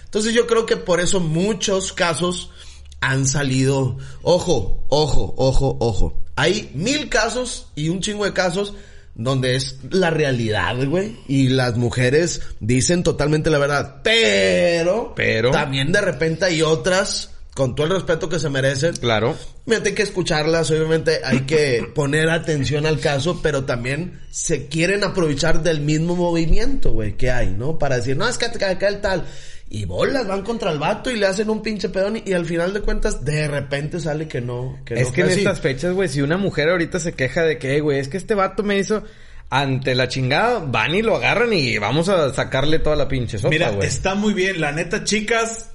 Entonces, yo creo que por eso muchos casos han salido. Ojo, ojo, ojo, ojo. Hay mil casos y un chingo de casos donde es la realidad, güey. Y las mujeres dicen totalmente la verdad. Pero, Pero- también de repente hay otras, con todo el respeto que se merecen. Claro. Obviamente hay que escucharlas, obviamente hay que *laughs* poner atención al caso, pero también se quieren aprovechar del mismo movimiento, güey, que hay, ¿no? Para decir, no, es que acá acá el tal. Y bolas, van contra el vato y le hacen un pinche pedón y, y al final de cuentas de repente sale que no, que Es no que en así. estas fechas, güey, si una mujer ahorita se queja de que, "Ey, güey, es que este vato me hizo ante la chingada, van y lo agarran y vamos a sacarle toda la pinche sopa, Mira, güey. está muy bien. La neta, chicas,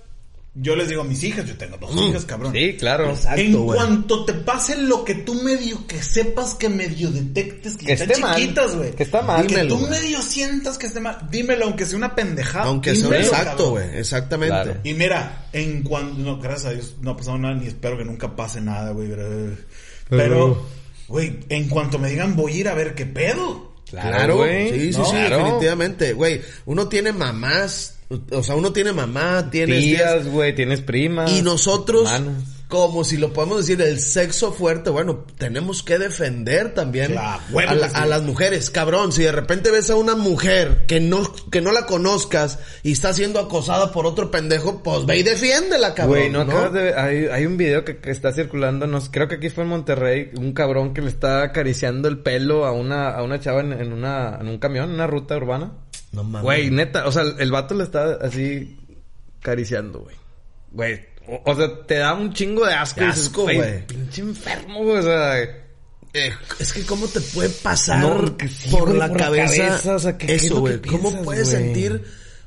yo les digo a mis hijas, yo tengo dos hijas, cabrón. Sí, claro. Exacto, en güey. cuanto te pase lo que tú medio que sepas que medio detectes que, Que están chiquitas, güey. Que está mal. Que tú güey. medio sientas que esté mal. Dímelo, aunque sea una pendejada. Aunque sea exacto, güey, exactamente. Claro. Y mira, en cuanto, no, gracias a Dios, no ha pasado nada, ni espero que nunca pase nada, güey. pero- Pero, güey, en cuanto me digan, voy a ir a ver qué pedo. Claro, güey. sí, sí, No, sí, claro. definitivamente, güey. Uno tiene mamás, o sea, uno tiene mamá, tiene Tías, güey, tienes primas. Y nosotros, hermanas. como si lo podemos decir, el sexo fuerte, bueno, tenemos que defender también a, la- a las mujeres. Cabrón, si de repente ves a una mujer que no, que no la conozcas y está siendo acosada por otro pendejo, pues ve y defiéndela, cabrón. Güey, no, ¿no? acabas de ver? Hay, hay un video que, que está circulando, no sé, creo que aquí fue en Monterrey, un cabrón que le está acariciando el pelo a una, a una chava en, en una, en un camión, en una ruta urbana. No mames. Güey, neta, o sea, el vato le está así acariciando, güey. Güey, o, o sea, te da un chingo de asco. De asco, güey. Pinche enfermo, güey, o sea... eh, es que cómo te puede pasar No, que sí, por güey, la por la cabeza, cabeza, o sea, ¿qué- qué es eso, güey. ¿Cómo puedes güey? sentir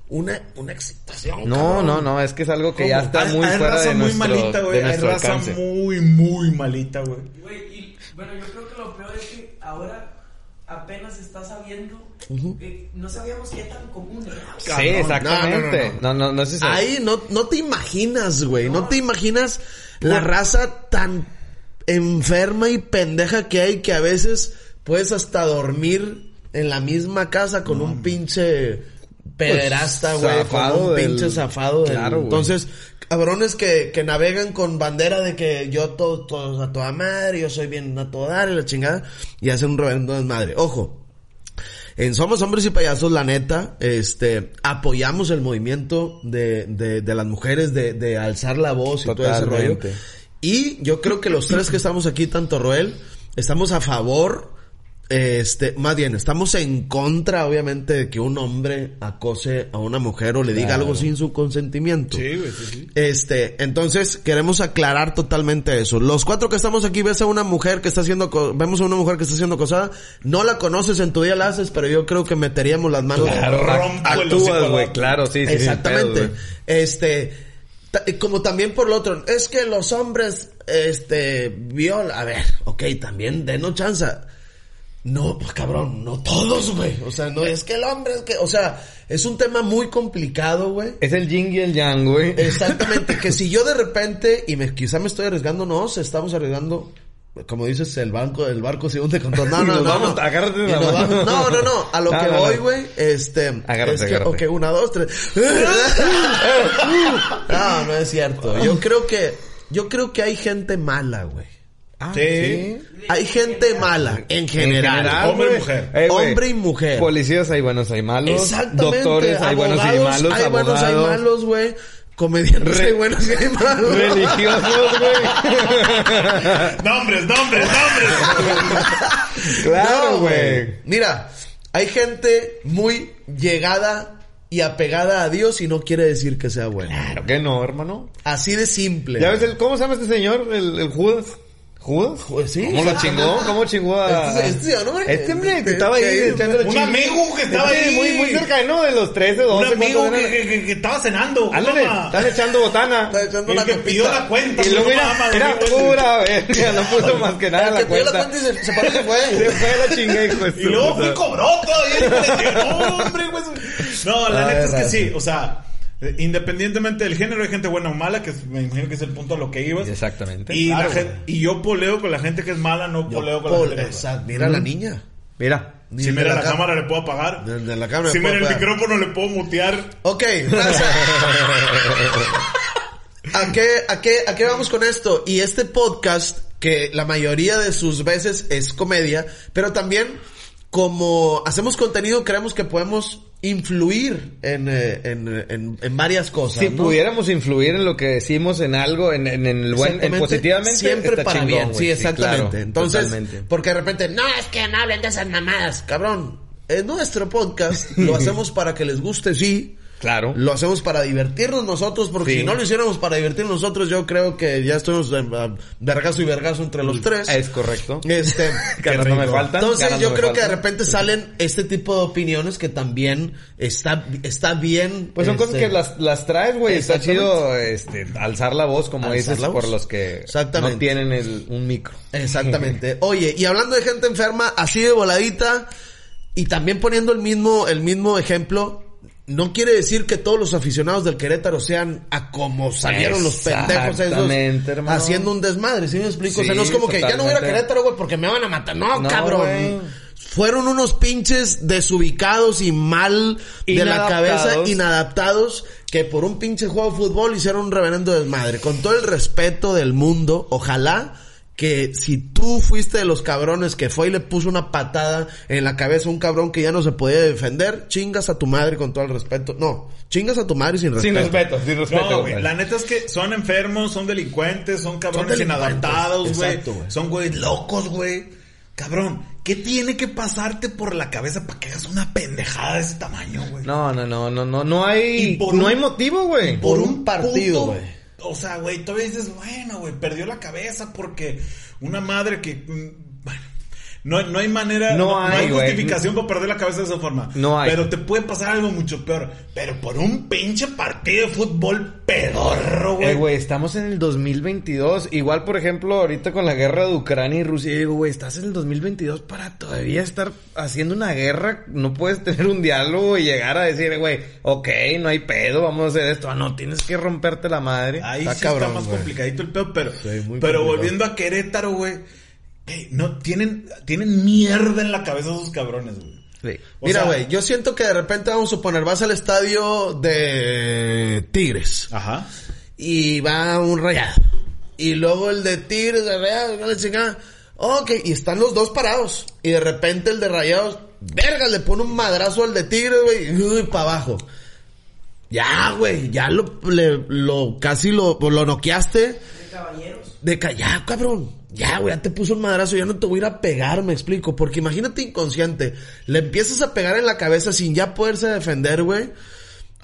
una, una excitación? No, cabrón? no, no, es que es algo que ya está Hay- muy hay fuera raza de muy nuestro, malita, güey. de Hay nuestro raza alcance. muy, muy malita, güey. Güey, y bueno, yo creo que lo peor es que ahora apenas está sabiendo que no sabíamos qué tan común era. Sí, Cabrón. exactamente. No, No, no, no, es eso. Ahí no, no te imaginas, güey. No. te imaginas la raza tan enferma y pendeja que hay que a veces puedes hasta dormir en la misma casa con un pinche pederasta, Pues, güey. con un del- pinche zafado. Claro. Entonces, cabrones que, que navegan con bandera de que yo todo, todo a toda madre, yo soy bien a todo dar y la chingada. Y hacen un reverendo desmadre. Ojo. En Somos Hombres y Payasos, la neta, este, apoyamos el movimiento de, de, de las mujeres de, de alzar la voz y todo ese rollo. Y yo creo que los tres que estamos aquí, tanto Roel, estamos a favor, este, más bien, estamos en contra, obviamente, de que un hombre acose a una mujer o le diga algo sin su consentimiento. Sí, güey, sí, sí. Este, entonces queremos aclarar totalmente eso. Los cuatro que estamos aquí ves a una mujer que está siendo, co- vemos a una mujer que está siendo acosada, no la conoces en tu día la haces, pero yo creo que meteríamos las manos. Claro, actúas, güey, claro, sí, sí. Exactamente. güey. este, como también por lo otro, es que los hombres, este, viola, a ver, ok, también denos chance. No, pues, cabrón, no todos, güey. O sea, no es que el hombre es que, o sea, es un tema muy complicado, güey. Es el yin y el yang, güey. Exactamente, que si yo de repente, y me, quizá me estoy arriesgando, no, se estamos arriesgando, como dices, el banco, el barco se hunde con todo. No, no, *laughs* no, vamos, no. agárrate de Y la nos mano. vamos- No, no, no, a lo No, que no. voy, güey, este, Agárrate, es que, agárrate. ok, una, dos, tres. *laughs* no, no es cierto. Yo creo que, yo creo que hay gente mala, güey. Ah, Sí. Hay gente mala, en general. general, Hombre y mujer. Eh, Hombre y mujer. Policías hay buenos, hay malos. Exactamente. Doctores hay buenos y abogados, malos. Hay buenos, hay abogados. malos, güey. Comediantes Re- hay buenos y hay malos. Religiosos, güey. *laughs* Nombres, nombres, nombres. *laughs* claro, No, güey. Mira, hay gente muy llegada y apegada a Dios y no quiere decir que sea buena. Claro que no, hermano. Así de simple. ¿Ya ves el, cómo se llama este señor? El, el Judas. ¿Judas? Sí. ¿Cómo lo chingó? ¿Cómo chingó a...? Este- este señor, ¿no? Este hombre que Este- estaba ahí echándole Un amigo que estaba Este, ahí. Muy, muy cerca, ¿no? De los 13, 12. Un amigo ¿cuántos que, estaba cenando. Ándale, están echando botana. Echando El la que pidió la cuenta. Y luego era, era pura *laughs* verga, no puso más que nada El la que pidió la cuenta. cuenta y se, se paró y se Se fue. fue a la chinga, hijo Y luego fui cobró todavía. *laughs* No, hombre, güey. No, la Ay, neta es que sí. O sea, independientemente del género, hay gente buena o mala, que es- me imagino que es el punto a lo que ibas. Exactamente. Y, Claro, la y yo poleo con la gente que es mala, no Yo, poleo con la gente que es buena. exacto. Mira a la niña. Mira. Ni Si de mira la, cam- cámara le puedo apagar. Desde la cámara Si mira el apagar. micrófono le puedo mutear. Ok, raza. *laughs* ¿A qué, a, qué, ¿A qué vamos con esto? Y este podcast, que la mayoría de sus veces es comedia, pero también como hacemos contenido, creemos que podemos influir en, eh, en, en, en varias cosas. Si ¿no? pudiéramos influir en lo que decimos, en algo, en, en el buen, en positivamente, Siempre está para chingón, bien, sí, exactamente. claro, Entonces, totalmente. porque de repente, no, es que no hablen de esas mamadas, cabrón. Es nuestro podcast, lo *laughs* hacemos para que les guste, sí. Claro. Lo hacemos para divertirnos nosotros, porque Sí. si no lo hiciéramos para divertirnos nosotros, yo creo que ya ah, vergazo y vergazo entre los tres. Es correcto. Este, *laughs* Ganas no me faltan. entonces yo no creo que de repente *laughs* salen este tipo de opiniones que también está, está bien. Pues son este, cosas que las, las traes, güey. Está chido este, alzar la voz, como Alzar dices, voz. por los que Exactamente. no tienen el, un micro. Exactamente. *laughs* Oye, y hablando de gente enferma, así de voladita, y también poniendo el mismo, el mismo ejemplo, no quiere decir que todos los aficionados del Querétaro sean a como salieron los pendejos esos hermano. haciendo un desmadre, ¿sí me explico? o sea, no es como que ya no voy a. Querétaro, güey, porque me van a matar. No, No, cabrón. Fueron unos pinches desubicados y mal de la cabeza, inadaptados, que por un pinche juego de fútbol hicieron un reverendo desmadre. Con todo el respeto del mundo, ojalá que si tú fuiste de los cabrones que fue y le puso una patada en la cabeza a un cabrón que ya no se podía defender, chingas a tu madre con todo el respeto. No, chingas a tu madre sin respeto. Sin respeto, sin respeto. No, güey. La neta es que son enfermos, son delincuentes, son cabrones Son delincuentes, inadaptados, güey. Son güey locos, güey. Cabrón, ¿qué tiene que pasarte por la cabeza para que hagas una pendejada de ese tamaño, güey? No, no, no, no, no, no hay, no un- hay motivo, güey. por un partido, güey. O sea, güey, todavía dices, bueno, güey, perdió la cabeza porque una madre que... No, no hay manera, No no, no hay, hay, justificación para perder la cabeza de esa forma. No hay. Pero te puede pasar algo mucho peor. Pero por un pinche partido de fútbol pedorro, güey. Eh, güey, estamos en el 2022. Igual, por ejemplo, ahorita con la guerra de Ucrania y Rusia, yo digo, güey, estás en el 2022 para todavía estar haciendo una guerra. No puedes tener un diálogo y llegar a decir, güey, ok, no hay pedo, vamos a hacer esto. Ah, no, tienes que romperte la madre. Ahí Está sí cabrón, está más complicadito el pedo, pero, Sí, pero complicado. volviendo a Querétaro, güey. No, tienen, tienen mierda en la cabeza esos cabrones, güey. Sí. Mira, güey, yo siento que de repente vamos a suponer, vas al estadio de Tigres Ajá. y va un rayado. Y luego el de Tigres, de Rayados, la chingada. Ok, y están los dos parados. Y de repente el de Rayados, verga, le pone un madrazo al de Tigres, güey, y uy, para abajo. Ya, güey, ya lo, le- lo, casi lo, lo noqueaste. De caballeros. De ca- ya, cabrón. Ya, güey, ya te puso un madrazo, ya no te voy a ir a pegar, me explico. Porque imagínate inconsciente, le empiezas a pegar en la cabeza sin ya poderse defender, güey.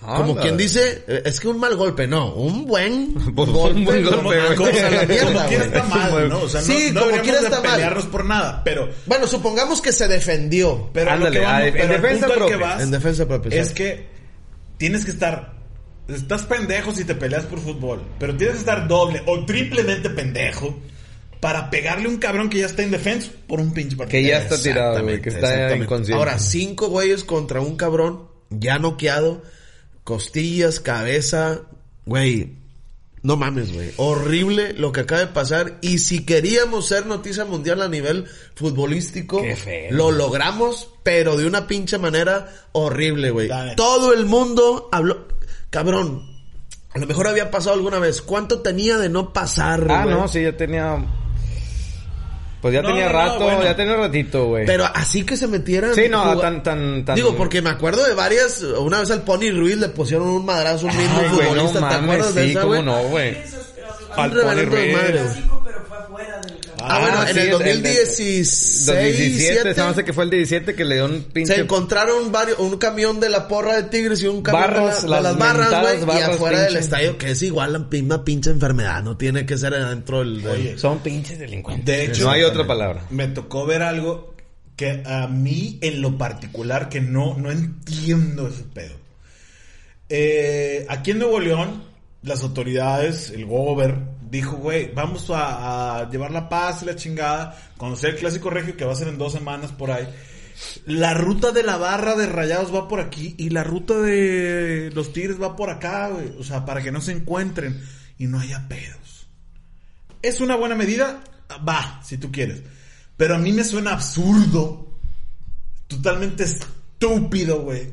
Como Anda. quien dice, eh, es que un mal golpe, no, un buen Pues, *laughs* un buen como- golpe, como a la mierda, como quiera está mal, ¿no? O sea, no, Sí, no como quiera de está mal. pelearnos por nada, pero... Bueno, supongamos que se defendió. Pero a lo Ándale, que vamos- a- en pero defensa al que propia. vas En defensa propia. es que tienes que estar... Estás pendejo si te peleas por fútbol, pero tienes que estar doble o triplemente pendejo para pegarle a un cabrón que ya está indefenso por un pinche partido. Que ya está tirado, güey, que está inconsciente. Ahora, cinco güeyes contra un cabrón, ya noqueado, costillas, cabeza, güey. No mames, güey. Horrible lo que acaba de pasar. Y si queríamos ser noticia mundial a nivel futbolístico, Qué feo. lo logramos, pero de una pinche manera horrible, güey. Todo el mundo habló. Cabrón, a lo mejor había pasado alguna vez. ¿Cuánto tenía de no pasar, Ah, no, sí, ya tenía. Pues ya No, tenía no, rato, bueno. ya tenía ratito, güey. Pero así que se metieran. Sí, no, tan, tan, tan. Digo, porque me acuerdo de varias. Una vez al Pony Ruiz le pusieron un madrazo a un mismo Ay, güey, no futbolista. ¿Te mames, acuerdas de sí, esa, cómo güey? no, güey. Al Pony de Ruiz. madre. Clásico, pero fue afuera del campo. Ah, bueno, en sí, el el- 2016. 2017, se me hace que fue el 17 que le dio un pinche. Se encontraron varios, un camión de la porra de Tigres y un camión Barras, de, la- de las las barras, güey, y afuera del estadio, que es igual la misma pinche enfermedad, no tiene que ser adentro del... del- Oye, Son pinches delincuentes. De hecho, no hay otra palabra. me tocó ver algo que a mí en lo particular que no, no entiendo ese pedo. Eh, aquí en Nuevo León, las autoridades, el gober, dijo, güey, vamos a, llevar la paz y la chingada, conocer el clásico regio que va a ser en dos semanas por ahí. La ruta de la barra de rayados va por aquí y la ruta de los tigres va por acá, güey. O sea, para que no se encuentren y no haya pedos. ¿Es una buena medida? Va, si tú quieres. Pero a mí me suena absurdo, totalmente estúpido, güey,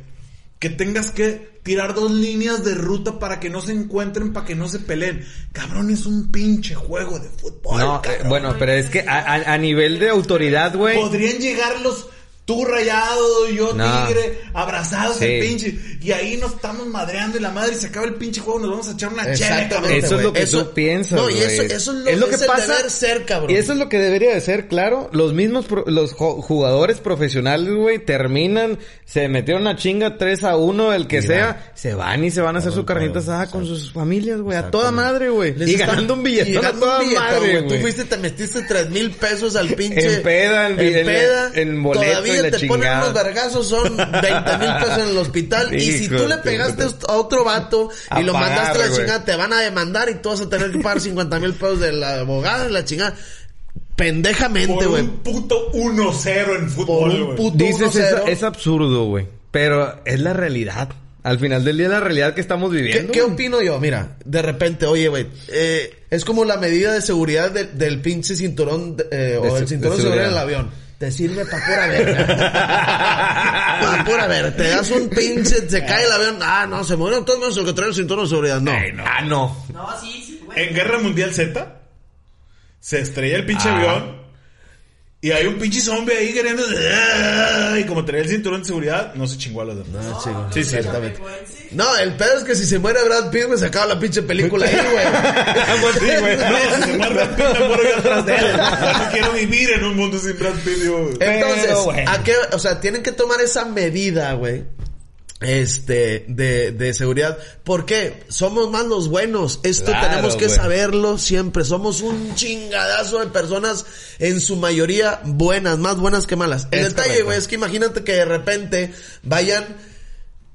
que tengas que tirar dos líneas de ruta para que no se encuentren, para que no se peleen. Cabrón, es un pinche juego de fútbol. No, eh, cabrón. bueno, pero es que a, a- a nivel de autoridad, güey. Podrían llegar los tú rayado, yo No. tigre, abrazados Sí. el pinche. Y ahí nos estamos madreando y la madre y se acaba el pinche juego, nos vamos a echar una chela, cabrón. Eso es lo que Eso- tú piensas, No, y eso, eso es lo, Es lo que es pasa- deber ser, cabrón. Y eso es lo que debería de ser, claro. Los mismos, pro- los jugadores profesionales, güey, terminan, se metieron una chinga 3 a 1, el que Y sea, se van y se van a hacer su carnita asada con sus familias, güey, a toda madre, güey. Y ganando un billetón a toda billetón, madre, Tú güey. fuiste, te metiste tres mil pesos al pinche... En peda, en en- peda. en boleto y La te ponen chingada. unos vergazos, son 20 mil pesos en el hospital. y si tú le de pegaste a otro vato y A lo pagar, mandaste a la chingada, te van a demandar y tú vas a tener que pagar 50 mil pesos de la abogada y la chingada. Pendejamente, güey. un puto 1-0 en Por fútbol, un puto Dices, es, 1-0. es absurdo, güey. Pero es la realidad. Al final del día es la realidad que estamos ¿Qué, viviendo. qué güey. opino yo? Mira, de repente, oye, güey, eh, es como la medida de seguridad del- del pinche cinturón de- eh, o De el cinturón de de seguridad seguridad. del avión. Te sirve pa' pura verga. *laughs* pa' pura verga. Te das un pinche, se cae el avión. Ah, no, se murieron todos menos el que trae el cinturón de seguridad. No. Ah, no. No, sí, sí, güey. En Guerra Mundial Z se estrella el pinche Ah. avión y hay un pinche zombie ahí queriendo y como traía el cinturón de seguridad no se chingó a los demás. No, chico. Sí, sí. Exactamente. No, el pedo es que si se muere Brad Pitt me sacaba la pinche película ahí, güey. Pues sí, güey. *laughs* No, si se muere Brad Pitt, me muero yo atrás de él. No quiero vivir en un mundo sin Brad Pitt, yo, güey. Entonces, Pero. ¿a qué? O sea, tienen que tomar esa medida, güey. Este, de, de seguridad. ¿Por qué? Somos más los buenos. Esto Claro, tenemos que saberlo siempre. Somos un chingadazo de personas, en su mayoría buenas, más buenas que malas. El Es detalle, güey, es que imagínate que de repente vayan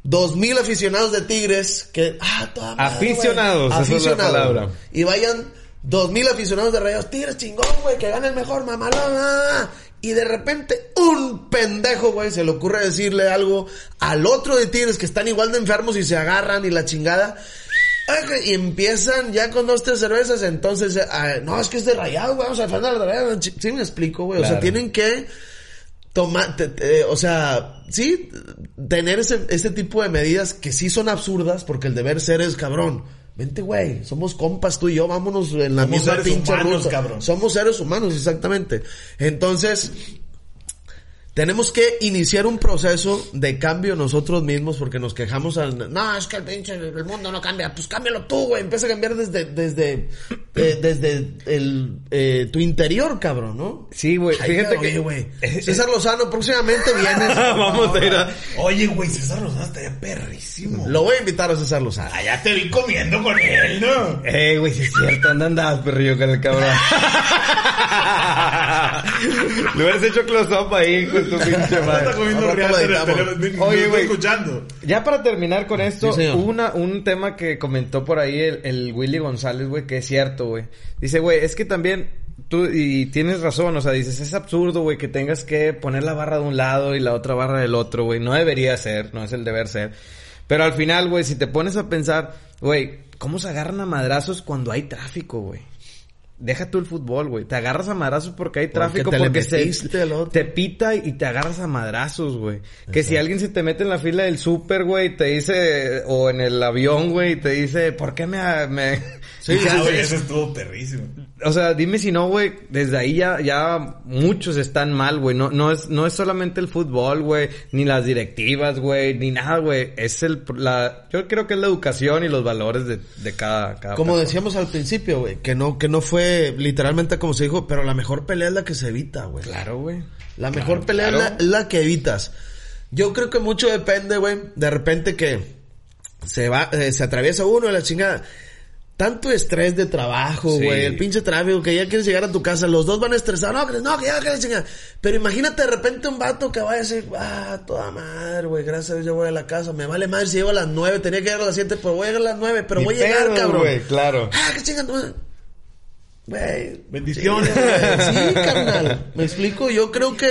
dos mil aficionados de Tigres que, ah, toda madre. Aficionados, esa es la Aficionados. palabra. Y vayan dos mil aficionados de Rayados Tigres, chingón, güey, que gane el mejor, mamalona. Y de repente, un pendejo, güey, se le ocurre decirle algo al otro de Tigres que están igual de enfermos y se agarran y la chingada. Y empiezan ya con dos, tres cervezas, entonces, ah, no, es que es de Rayados, güey, vamos a defender a los Rayados. Ch- Sí me explico, güey. O sea, tienen que tomar, te- te- o sea, sí, tener ese, ese tipo de medidas que sí son absurdas, porque el deber ser es cabrón. Vente, güey, somos compas tú y yo, vámonos en la Somos misma seres pinche humanos, ruta. cabrón. Somos seres humanos, exactamente. Entonces, tenemos que iniciar un proceso de cambio nosotros mismos porque nos quejamos al, no, es que el pinche, el mundo no cambia, pues cámbialo tú, güey, empieza a cambiar desde, desde, eh, desde el, eh, tu interior, cabrón, ¿no? Sí, güey. Fíjate oye, que... güey. *laughs* César Lozano próximamente viene. *laughs* Vamos a ir a... Oye, güey, César Lozano estaría perrísimo. Lo voy a invitar a César Lozano. Allá te vi comiendo con él, ¿no? Eh, güey, sí es cierto, ¿dónde andabas, perrillo, con el cabrón? *laughs* Le hubieras hecho close-up ahí con tu *laughs* pinche Está comiendo en el teléfono. Oye, güey. escuchando. Ya para terminar con esto, Sí, una, un tema que comentó por ahí el, el Willy González, güey, que es cierto, güey. Dice, güey, es que también tú, y tienes razón, o sea, dices, es absurdo, güey, que tengas que poner la barra de un lado y la otra barra del otro, güey. No debería ser, no es el deber ser. Pero al final, güey, si te pones a pensar, güey, ¿cómo se agarran a madrazos cuando hay tráfico, güey? Deja tú el fútbol, güey. Te agarras a madrazos porque hay Porque tráfico, te le porque se, te pita y te agarras a madrazos, güey. Que si alguien se te mete en la fila del súper, güey, te dice, o en el avión, güey, te dice, ¿por qué me... me... *laughs* Sí, Ah, sí, güey, sí. eso estuvo perrísimo. O sea, dime si no, güey, desde ahí ya, ya muchos están mal, güey. No, no es, no es solamente el fútbol, güey, ni las directivas, güey, ni nada, güey. Es el, la, yo creo que es la educación y los valores de, de cada, cada Como persona. decíamos al principio, güey, que no, que no fue literalmente como se dijo, pero la mejor pelea es la que se evita, güey. Claro, güey. La mejor Claro, pelea es la- claro. es la, que evitas. Yo creo que mucho depende, güey, de repente que se va, eh, se atraviesa uno de la chingada. Tanto estrés de trabajo, Sí. güey, el pinche tráfico, que ya quieres llegar a tu casa, los dos van a estresar, no, que, no, que ya quieres chingar. Pero imagínate de repente un vato que vaya a decir, ah, toda madre, güey, gracias a Dios yo voy a la casa, me vale madre si llego a las nueve, tenía que llegar a las siete, pero voy a llegar a las nueve, pero voy a llegar, pedo, cabrón. güey, claro. Ah, qué chingada. Güey. Bendiciones. Sí, güey. Sí, carnal. Me explico. Yo creo que,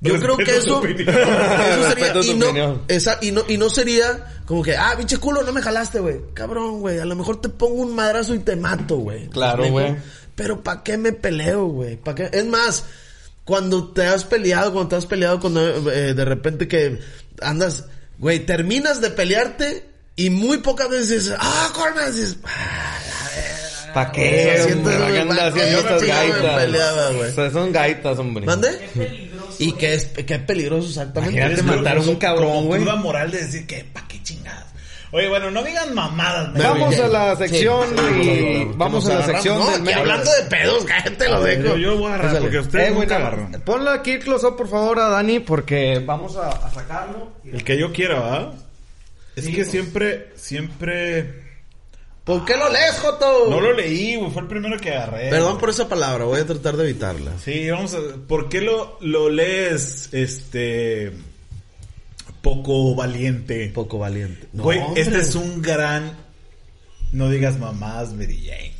yo creo que eso, eso sería, y no, esa- y no, y no sería como que, ah, pinche culo, no me jalaste, güey. Cabrón, güey. A lo mejor te pongo un madrazo y te mato, güey. ¿Me Claro, güey. Pero ¿para qué me peleo, güey? ¿Para qué? Es más, cuando te has peleado, cuando te has peleado, cuando eh, de repente que andas, güey, terminas de pelearte y muy pocas veces dices, ah, Corman, dices, ah, ¿Para qué? siento, hombre? ¿Para qué güey, anda pa' haciendo estas gaitas? O sea, son gaitas, hombre. ¿Mande? Qué peligroso. Y que es, que es peligroso exactamente. Imagínate Eres matar a como- un cabrón, güey. cruda moral de decir que, ¿pa' qué chingadas? Oye, bueno, no digan mamadas, me Vamos bien. a la sección Sí, sí, y sí, sí, vamos a la sección No, del que hablando de pedos, *laughs* cállate lo dejo. Yo, yo voy a agarrar porque ustedes Eh, nunca ponlo aquí el close-up, por favor, a Dani, porque vamos a, a sacarlo. El que yo quiera, ¿verdad? Es que siempre, siempre... ¿Por qué lo lees, Joto? No lo leí, güey, fue el primero que agarré. Perdón güey. por esa palabra, voy a tratar de evitarla. Sí, vamos a... ¿Por qué lo, lo lees, este... Poco valiente? Poco valiente. No, Güey, hombre. este es un gran... No digas mamás, Mary Jane.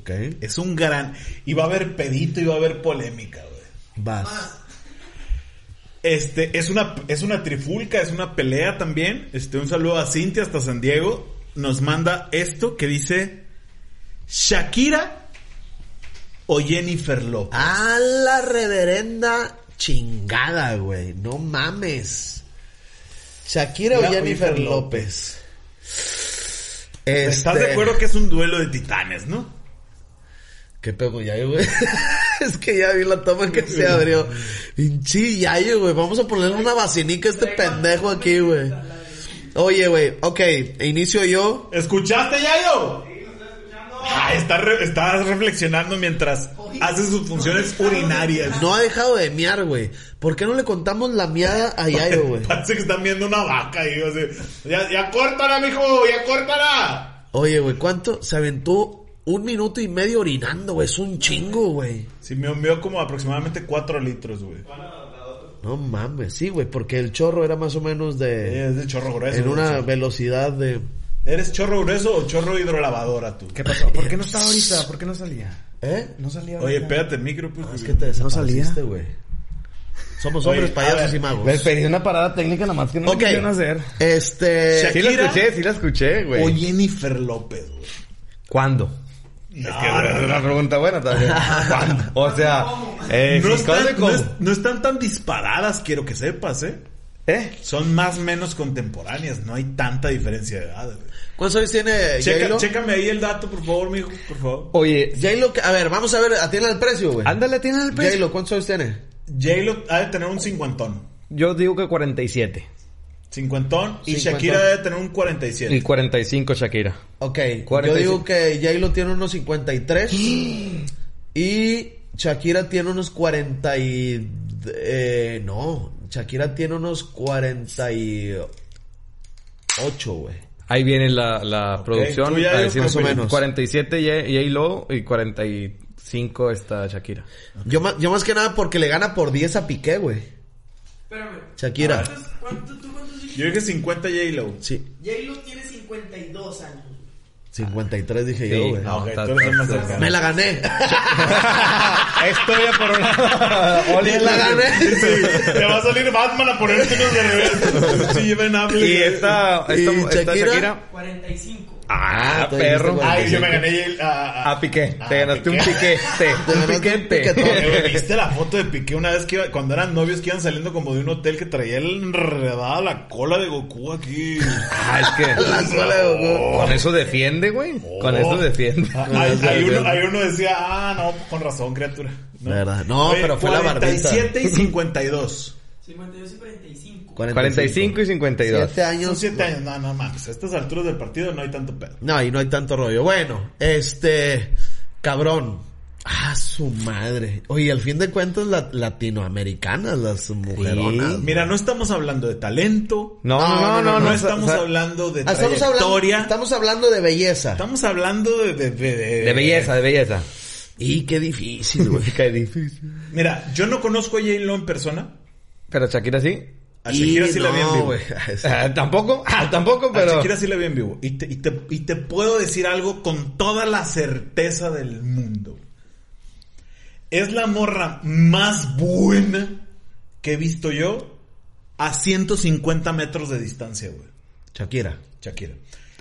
Ok. Es un gran... Y va a haber pedito y va a haber polémica, güey. Vas. Este, es una, es una trifulca, es una pelea también. Este, un saludo a Cintia hasta San Diego. Nos manda esto que dice Shakira o Jennifer López. A la reverenda chingada, güey. No mames. Shakira o Jennifer López. ¿Estás Este- de acuerdo que es un duelo de titanes, no? ¿Qué pedo con Yayo, güey? *laughs* es que ya vi la toma que se abrió. *laughs* Pinche Yayo, güey. Vamos a ponerle una vacinica a este pendejo aquí, güey. Oye, güey. Ok, inicio yo. ¿Escuchaste, Yayo? Ah, está, re- está reflexionando mientras hace sus funciones urinarias. No ha dejado de miar, güey. ¿Por qué no le contamos la miada a Yayo, güey? Parece que están viendo una vaca ahí. o sea, ya, ya córtala, mijo, ya córtala. Oye, güey, ¿cuánto? Se aventó un minuto y medio orinando, güey. Es un chingo, güey. Sí, me envió como aproximadamente 4 litros, güey. No mames, sí, güey, porque el chorro era más o menos de... Es de chorro grueso. En una velocidad de... ¿Eres chorro grueso o chorro hidrolavadora tú? ¿Qué pasó? ¿Por qué no estaba ahorita? ¿Por qué no salía? ¿Eh? No salía Oye, ahorita. pégate el micro, pues. Es que te No salía. desapareciste, güey. Somos hombres, payasos ver, y magos. Les pedí una parada técnica nada más que no Ok. me quisieron hacer. Este... Shakira. Sí la escuché, sí la escuché, güey. O Jennifer López, güey. ¿Cuándo? Es que es una pregunta buena también. *laughs* O sea, eh, no, sí, ¿cuándo y están, no, cómo? es- no están tan disparadas, quiero que sepas, ¿eh? ¿Eh? Son más o menos contemporáneas, no hay tanta diferencia de edad. güey. ¿Cuántos años tiene Checa, chécame ahí el dato, por favor, mijo, por favor. Oye, J-Lo, a ver, vamos a ver, atiende el precio, güey. ándale, tiene el precio. J-Lo, ¿cuántos años tiene? J-Lo ha de tener un cincuentón. Yo digo que 47. Cincuentón. Y Cincuentón. Shakira debe tener un 47. Y 45 Shakira. Ok, yo 45. digo que J-Lo tiene unos 53 y Shakira tiene unos 40 y... eh, no, Shakira tiene unos 48, güey. Ahí viene la, la producción. tú ya a decir más o menos. 47 J- J-Lo y 45 está Shakira. Yo, más- yo más que nada porque le gana por 10 a Piqué, güey. Espérame. Shakira. ¿Cuántos, cuánto, ¿Tú cuántos dijiste? Yo dije 50 J-Lo. Sí, J-Lo tiene 52 años. 53 dije Sí. yo, güey. Ah, ok, está- tú eres el más cercano. Me la gané. *laughs* Estoy a por una... Me la gané. Sí, te va a salir Batman a ponerte unos de revés. Sí, Ben Affleck. Y esta, esta, ¿Y esta Shakira? Shakira. 45. Ah, tú perro. dijiste Ay, yo me gané el- a, a- Ah, Piqué. Ah, Te ganaste un Piqué. piquete. *laughs* Te Un ganaste un piquete. piquetón. ¿Viste la foto de Piqué una vez que iba, cuando eran novios que iban saliendo como de un hotel que traía enredada la cola de Goku aquí? Ah, es que... *laughs* La cola de Goku. Con eso defiende, güey. Con eso defiende. Ah, uno, decía, ah, no, con razón, criatura. No, Verdad. No, pero fue la barbita. 47 y 52. 52 y 45. 45 y 52. 7 Son años. 7 años, no, no mames. A estas alturas del partido no hay tanto pedo. No, y no hay tanto rollo. Bueno, este, cabrón. Ah, su madre. Oye, al fin de cuentas, la, latinoamericanas, las mujeronas. Mira, no estamos hablando de talento. No, no, no, no. No, no, estamos o sea, hablando de Ah, estamos hablando, trayectoria. estamos hablando de belleza. Estamos hablando de, de, de, De belleza, de belleza. Y qué difícil, güey. *laughs* Qué difícil. Mira, yo no conozco a J-Lo en persona. Pero Shakira sí. A Shakira Y sí la vi en vivo. *laughs* Ah, tampoco, ah, tampoco, A pero. Shakira sí la vi en vivo. Y te, y, te, y te puedo decir algo con toda la certeza del mundo. Es la morra más buena que he visto yo a 150 metros de distancia, güey. Shakira. Shakira.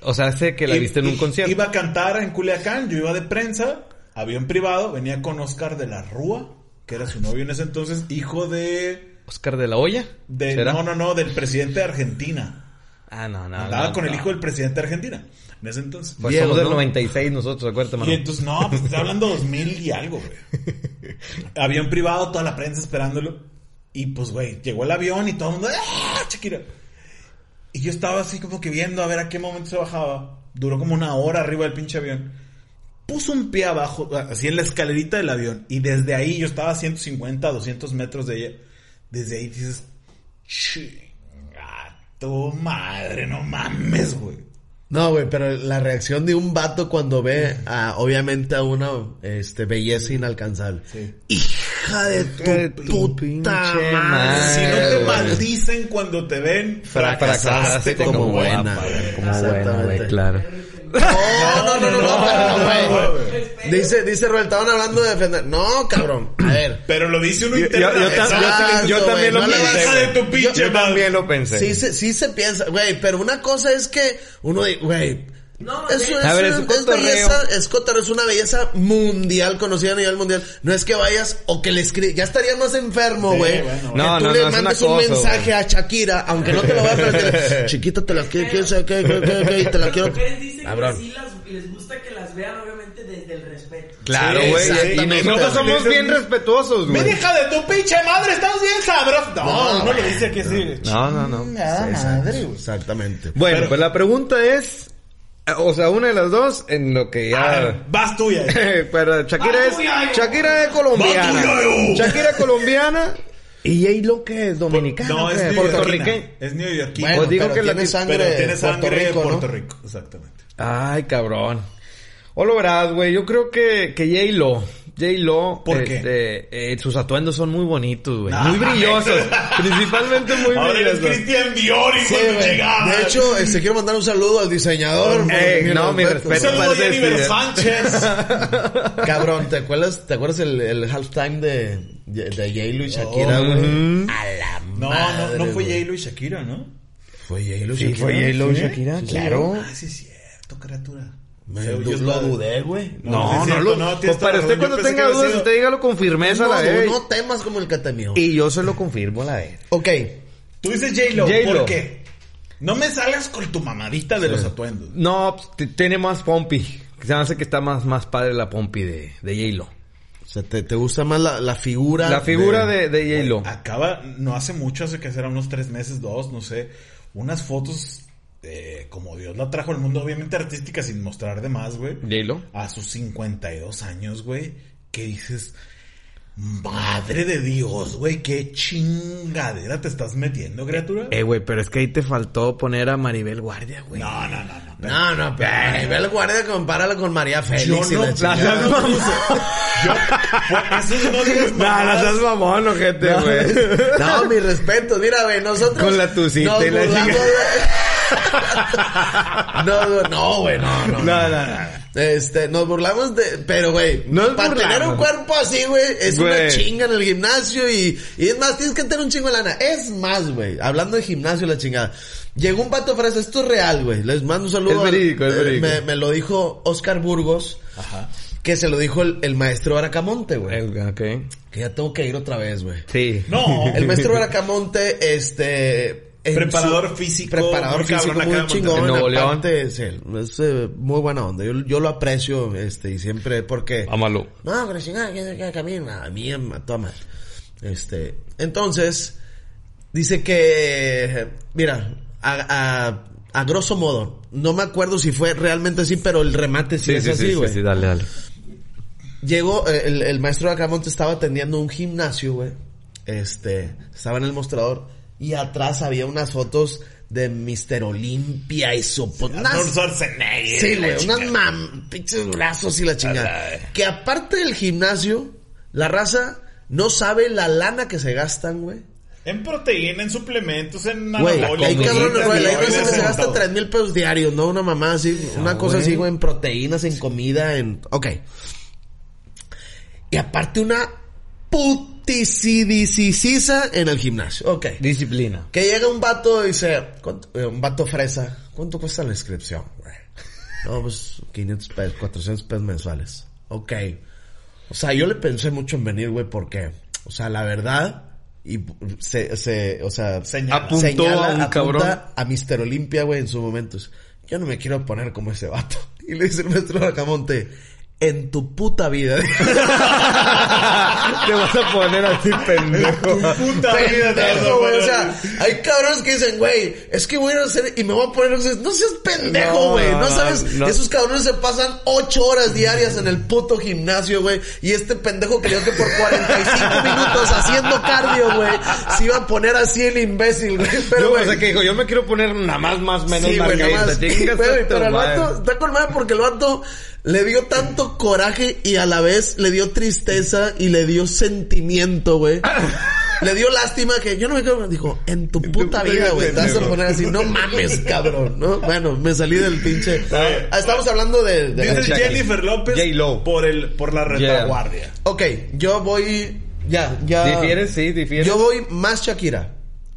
O sea, sé que la I- viste en un concierto. Iba a cantar en Culiacán, yo iba de prensa, avión privado, venía con Oscar de la Rúa, que era su novio en ese entonces, hijo de... Oscar de la Hoya. de ¿Será? no, no, no, del presidente de Argentina. Ah, no, no. Andaba no, con el hijo del presidente de Argentina, en ese entonces. Pues Diego, somos del ¿no? 96 nosotros, acuérdate, Y mano. entonces, no, pues estoy hablando 2000 y algo, güey. *laughs* Avión privado, toda la prensa esperándolo. Y pues, güey, llegó el avión y todo el mundo, ¡ah, Shakira! Y yo estaba así como que viendo a ver a qué momento se bajaba. Duró como una hora arriba del pinche avión. Puso un pie abajo, así en la escalerita del avión. Y desde ahí yo estaba a 150, 200 metros de ella. Desde ahí dices, chinga tu madre, no mames, güey. No, güey, pero la reacción de un vato cuando ve a, obviamente, a una, este, belleza inalcanzable. Sí. Hija de tu, de tu puta pinche madre. madre. Si no te maldicen cuando te ven, fracasaste Fracasaste como, como buena. buena. Como Exactamente. güey, claro. No, no, no, no, no, pero no, güey. no, güey. Dice, dice Roel, estaban hablando de defender. No, cabrón. A ver. Pero lo dice uno Yo, yo- yo interno. yo yo Exacto, también güey, lo no pensé. Yo también lo pensé. Sí se, sí se piensa, güey, pero una cosa es que uno dice, güey, No, eso de- es, A ver, es es, belleza, es cotorreo, es una belleza mundial, conocida a nivel mundial. No es que vayas o que le escribas, ya estarías más enfermo, Sí, güey. bueno, que No, tú no, le no, es mandes un cosa, mensaje güey. a Shakira, aunque no te lo va a perder. Chiquita, te la quiero, qué, qué, y te la Las quiero. mujeres dicen Cabrón. que sí las, les gusta que las vean, Claro, Sí, güey. y exactamente. nosotros somos bien respetuosos, ¡Mi güey. hija de tu pinche madre! ¡Estás bien sabroso! No, No, no, lo dice que sí. No, no, no. Chingada madre. Exactamente. Bueno, Pero- pues la pregunta es... O sea, una de las dos en lo que A ver, ya... vas tuya. *laughs* Pero Shakira es... Shakira es colombiana. Shakira colombiana. ¿Y J-Lo qué es? ¿Dominicana? No, ¿Qué es es? neoyorquina. ¿Puertorriqueño? Es neoyorquina. Bueno, Pues digo pero que la tiene ti- sangre, pero tiene de sangre Puerto Rico, de ¿no? Puerto Rico. Exactamente. Ay, cabrón. O lo verás, güey. Yo creo que, que J-Lo. J-Lo. ¿Por qué? este, eh, sus atuendos son muy bonitos, güey. No, muy brillosos. principalmente muy Ahora eres brillosos. Cristian Dior y Sí, cuando güey. llegaba. De hecho, este, quiero mandar un saludo al diseñador. No, mi Un respeto. saludo a Sánchez. *laughs* Cabrón, ¿te acuerdas, ¿te acuerdas el, el halftime de, de, de J-Lo y Shakira, Oh, güey? A la No, madre, no, no fue. J-Lo y Shakira, ¿no? Fue J-Lo y Sí, Shakira. fue J-Lo y ¿Sí? Shakira, Sí, claro. Ah, sí es cierto, criatura. Me oyó lo la- dudé, güey. No, No, es no, cierto, lo, no, pues para usted Yo cuando tenga dudas, sido- usted dígalo con firmeza a No, la du- vez. no temas como el mío. Y yo se lo confirmo a la vez. Ok, Tú dices J-Lo, J-Lo. ¿por qué? No me salgas con tu mamadita de los atuendos. No, pues, tiene más pompi. Se me hace que está más, más padre la pompi de, de J-Lo. o sea, ¿te, te gusta más la, la figura? La figura de, de J-Lo. Acaba, no hace mucho, hace que será unos tres meses, dos, no sé, unas fotos eh, como Dios la trajo al mundo, obviamente artística, sin mostrar de más, güey. J-Lo. A sus 52 años, güey, que dices, madre de Dios, güey, qué chingadera te estás metiendo, criatura. Eh, güey, pero es que ahí te faltó poner a Maribel Guardia, güey. no, no, no, no. pero- No, no, pero nivel guardia compárala con María Félix Yo no- la chingada. *laughs* no puse- Yo, por eso no No, no seas mamón, ojete, güey. No, mi respeto. Mira, güey, nosotros... Con la tucita y la chingada. *laughs* no, no, no, güey, no, no. No, no, no. Este, nos burlamos de... Pero, güey, No para tener un cuerpo así, güey, es una chinga en el gimnasio y... Y es más, tienes que tener un chingo de lana. Es más, güey, hablando de gimnasio, la chingada. Llegó un pato fresa, esto es real, güey. Les mando un saludo. Es verídico, es eh, verídico. Me, me lo dijo Oscar Burgos, Ajá. que se lo dijo el, el maestro Aracamonte, güey. Eh, Ok. Que ya tengo que ir otra vez, güey. Sí. No. El maestro Bracamonte, este... en Preparador físico, Preparador muy físico acá muy chingón. En Nuevo León. sí, es eh, muy buena onda. Yo, yo lo aprecio, este, y siempre porque... Ámalo. No, pero chingada, que que camina. A mí, a toda madre. Este, entonces, dice que, mira, a, a, a grosso modo, no me acuerdo si fue realmente así, pero el remate sí, Sí, es sí, así, sí, güey. sí, sí, dale, dale. Llegó, eh, el, el maestro de Acamonte estaba atendiendo un gimnasio, güey. Este, estaba en el mostrador y atrás había unas fotos de Mr. Olimpia y su... Arnold unas-. Sí, güey, unas mam, pinches brazos y la chingada. Ay. Que aparte del gimnasio, la raza no sabe la lana que se gastan, güey. En proteína, en suplementos, en Güey, hay cabrones, güey, hay raza que se gasta todo. tres mil pesos diarios, ¿no? Una mamá así, una cosa así, güey, en proteínas, en comida, en... Ok. Y aparte una puticidicisa en el gimnasio. Ok. Disciplina. Que llega un vato y dice, ¿cuánto- eh, un vato fresa, ¿cuánto cuesta la inscripción, güey? No, pues 500 pesos, 400 pesos mensuales. Ok. O sea, yo le pensé mucho en venir, güey, porque, o sea, la verdad, y se, se, o sea, Señala. Apuntó señala, a un apunta cabrón. a Mr. Olimpia, güey, en su momento. Yo no me quiero poner como ese vato. *laughs* Y le dice el maestro Racamonte, en tu puta vida. *laughs* Te vas a poner así, pendejo. Puta vida, te vas a poner O sea, hay cabrones que dicen, güey, es que voy a hacer y me voy a poner. No seas pendejo, güey. No, no, sabes, no. esos cabrones se pasan ocho horas diarias en el puto gimnasio, güey. Y este pendejo creyó que por 45 *laughs* minutos haciendo cardio, güey, se iba a poner así el imbécil, güey. Pero, güey, o sea, que dijo, yo me quiero poner nada más, más, menos Sí, güey, nada más. A tu pero el vato está con madre porque el vato le dio tanto coraje y a la vez le dio tristeza y le dio sentimiento, güey. Le dio lástima que yo no me quedo, dijo, en tu puta vida, güey, te vas a poner así, no mames, cabrón, ¿no? Bueno, me salí del pinche. Ah, estamos hablando de, de Dices Shakira. Jennifer López J-Lo. por el por la retaguardia. Ok, yo voy, ya, ya. ¿Difieres? Sí, difieres. Yo voy más Shakira.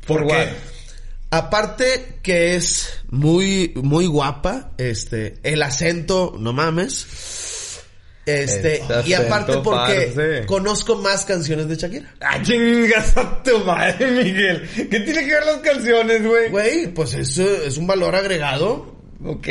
¿Por ¿Por qué? Aparte que es muy, muy guapa, este, el acento, no mames. Este, Este y aparte porque parce. conozco más canciones de Shakira. Ah, chingas a tu madre, Miguel. ¿Qué tiene que ver las canciones, güey? Güey, pues eso es un valor agregado. Ok.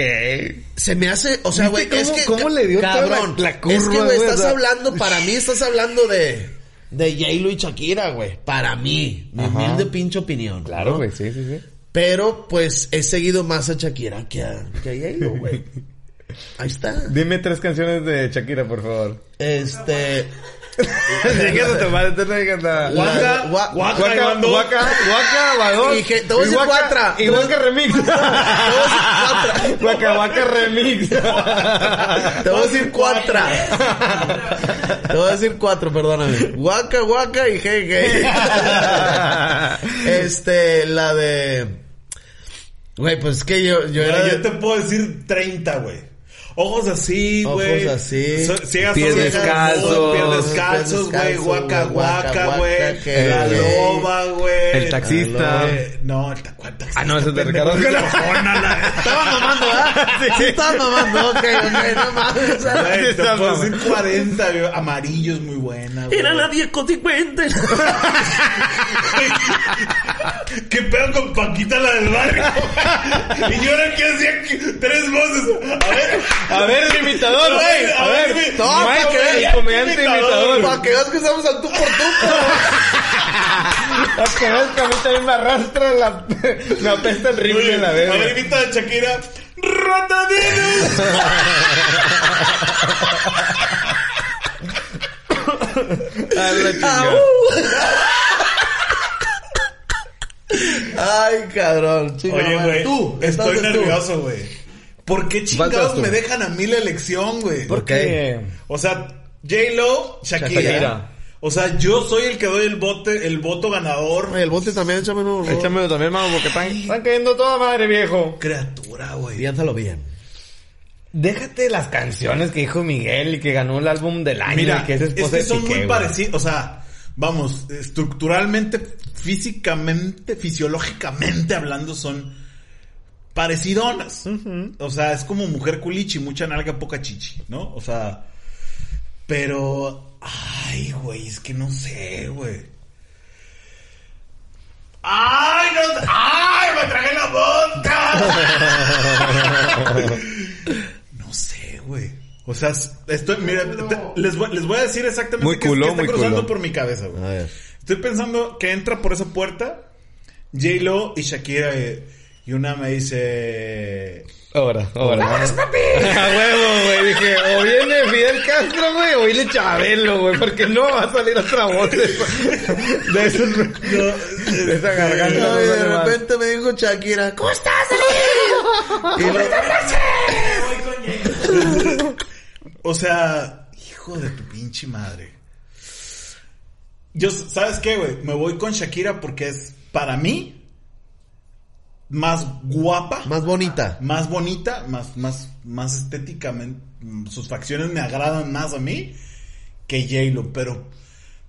Se me hace, o sea, güey, ¿Viste es cómo- que cómo le dio cabrón, la- la curva, es que güey, estás hablando para mí estás hablando de de J-Lo y Shakira, güey, para mí, mi humilde pinche opinión. Claro, ¿no? güey, sí, sí, sí. Pero, pues, he seguido más a Shakira que a, que a güey. Ahí está. Dime tres canciones de Shakira, por favor. Este... *laughs* A no digas nada. Guaca, Gua- guaca, Guaca. Y que- te voy a decir guaca- cuatro. Y guaca remix. cuatro. Guaca, guaca remix. Te voy a decir cuatro. Te voy a decir cuatro, perdóname. Guaca, guaca y jeje. *laughs* Este, la de... Güey, pues es que yo, yo era... Yo te puedo decir 30, güey. Ojos así, Ojos güey. así. So- ciegas Pies descalzos. Pies descalzos, güey. Pies Guaca, guaca, guaca, güey. La loba, güey. El taxista. No, el ta- ¿cuál taxista. Ah, no, ese es de? Ricardo. Estaba mamando, ¿verdad? Sí, estaba mamando. Ok, ok, no mames. Güey, te puedo decir 40, güey. Amarillo es muy buena, güey. Era la 10 con 50. *laughs* ¿Qué pedo con Paquita la del barrio? y yo era que hacía tres voces. A ver. A ver, el imitador, Güey, A ver, mi- no, Mike, para que- el comediante imitador. Para que veas que estamos al tú por tú, Para que veas que a mí también me arrastra la... Me apesta el ritmo de la A ver, imita a Shakira. ¡Ratadinos! *laughs* A la chingada. Ay, cabrón. Chica, Oye, güey. Tú, Estoy nervioso, güey. ¿Por qué chingados me dejan a mí la elección, güey? ¿Por qué? O sea, J-Lo, Shakira. Shakira. O sea, yo soy el que doy el bote, el voto ganador. Oye, el bote también, échame uno. Échamelo también, mano, porque están, están cayendo toda madre, viejo. Criatura, güey. Piénsalo bien. Déjate las canciones que dijo Miguel y que ganó el álbum del año. Mira, y que es es que son Piqué, muy parecidos. O sea, vamos, estructuralmente, físicamente, fisiológicamente hablando, son parecidonas. O sea, es como mujer culichi, mucha nalga, poca chichi, ¿no? O sea, pero. Ay, güey, es que no sé, güey. ¡Ay, no! ¡Ay, me tragué la boca! *laughs* O sea, estoy, mira, te- les, voy, les voy a decir exactamente Muy qué, culo, qué está muy cruzando culo. por mi cabeza, A güey. ver. Estoy pensando que entra por esa puerta J-Lo y Shakira eh, y una me dice... Ahora, ahora. *laughs* A huevo, güey. Dije, o viene Fidel Castro, güey, o viene Chabelo, güey, porque no va a salir otra voz de, de, esos- de esa *laughs* garganta. Y de repente me dijo Shakira, ¿cómo estás, *laughs* Y lo- Voy con J. O sea, hijo de tu pinche madre. Yo, ¿sabes qué, güey? Me voy con Shakira porque es, para mí, más guapa. Más bonita. más bonita, más, más, más estéticamente, sus facciones me agradan más a mí que J-Lo, pero,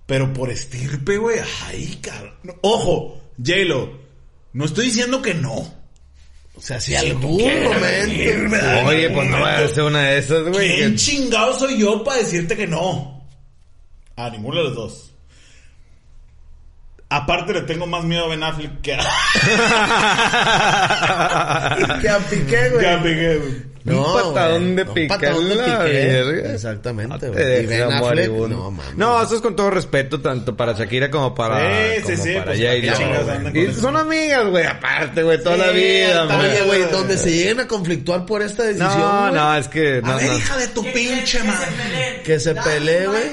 pero por estirpe, güey, ay, cabrón. Ojo, J-Lo, no estoy diciendo que no. O sea, si algún momento. Oye, pues no va a ser una de esas, güey. ¿Quién chingado soy yo para decirte que no? A ninguno de los dos. Aparte le tengo más miedo a Ben Affleck que a, *laughs* *laughs* Que a Piqué, güey. que a Piqué, güey. Un patadón de un patadón de la Piqué. verga. Exactamente, Te güey. Y deja Ben Affleck, moribundo. no, mames. No, eso es con todo respeto, tanto para Shakira como para, Sí, sí, como sí, para pues, son amigas, güey, aparte, güey, toda Sí, la vida. Oye, güey, donde se lleguen a conflictuar por esta decisión, No, no, es que... A No, ver, no. hija de tu Que- pinche madre. Que se pelee, güey.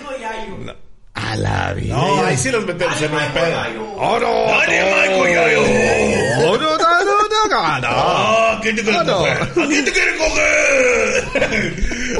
A la vida. No, ahí sí los metemos en un pedo. Yayo. ¡Oh, no! Dale, Michael, ya, yo. ¡Oh, no! Ah, ¿quién te quiere coger? ¿A quién te quiere coger?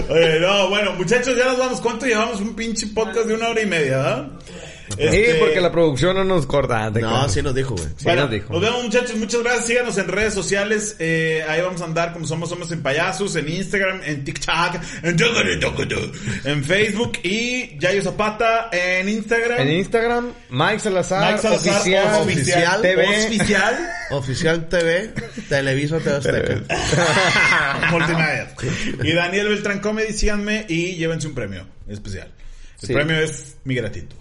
*laughs* Oye, no, bueno, muchachos, ya nos vamos. ¿Cuánto llevamos? Un pinche podcast de una hora y media, ¿verdad? Sí, Este, porque la producción no nos corta. No, cuento. sí nos dijo, güey. Sí bueno, nos dijo. nos vemos muchachos, muchas gracias, síganos en redes sociales, eh, ahí vamos a andar como somos, somos en payasos, en Instagram, en TikTok, en Facebook y Yayo Zapata en Instagram. En Instagram, Mike Salazar, Mike Salazar, oficial, oficial, TV. oficial, Oficial *laughs* TV, Televisa TV Azteca. *laughs* multimedia. Y Daniel Beltrán Comedy, síganme y llévense un premio especial. El Sí. premio es mi gratitud.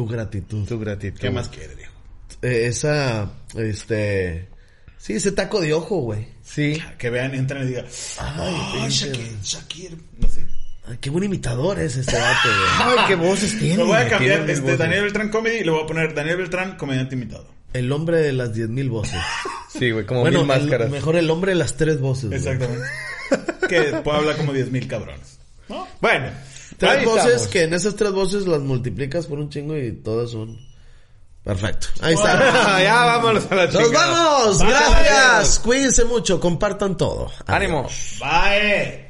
Tu gratitud. Tu gratitud. ¿Qué más quiere, viejo? Eh, esa, este... Sí, ese taco de ojo, güey. Sí. Que vean, entren y digan, Ay, pinche- Shakir, Shakir, no sé. Ay, qué buen imitador es este vato, güey. *laughs* Ay, qué voces tiene. Lo voy a cambiar, mil este, voces. Daniel Beltrán Comedy, y le voy a poner Daniel Beltrán, comediante invitado. El hombre de las 10.000 voces. *laughs* Sí, güey, como bueno, mil el- máscaras. mejor el hombre de las tres voces. güey. Exactamente. *laughs* que puede hablar como 10 mil cabrones. ¿No? Bueno, Tres ahí voces estamos. que en esas tres voces las multiplicas por un chingo y todas son... Perfecto. Ahí está. *laughs* ya vámonos a la ¡Nos chingada. vamos! Bye. Gracias. Cuídense mucho. Compartan todo. Ánimo. Bye.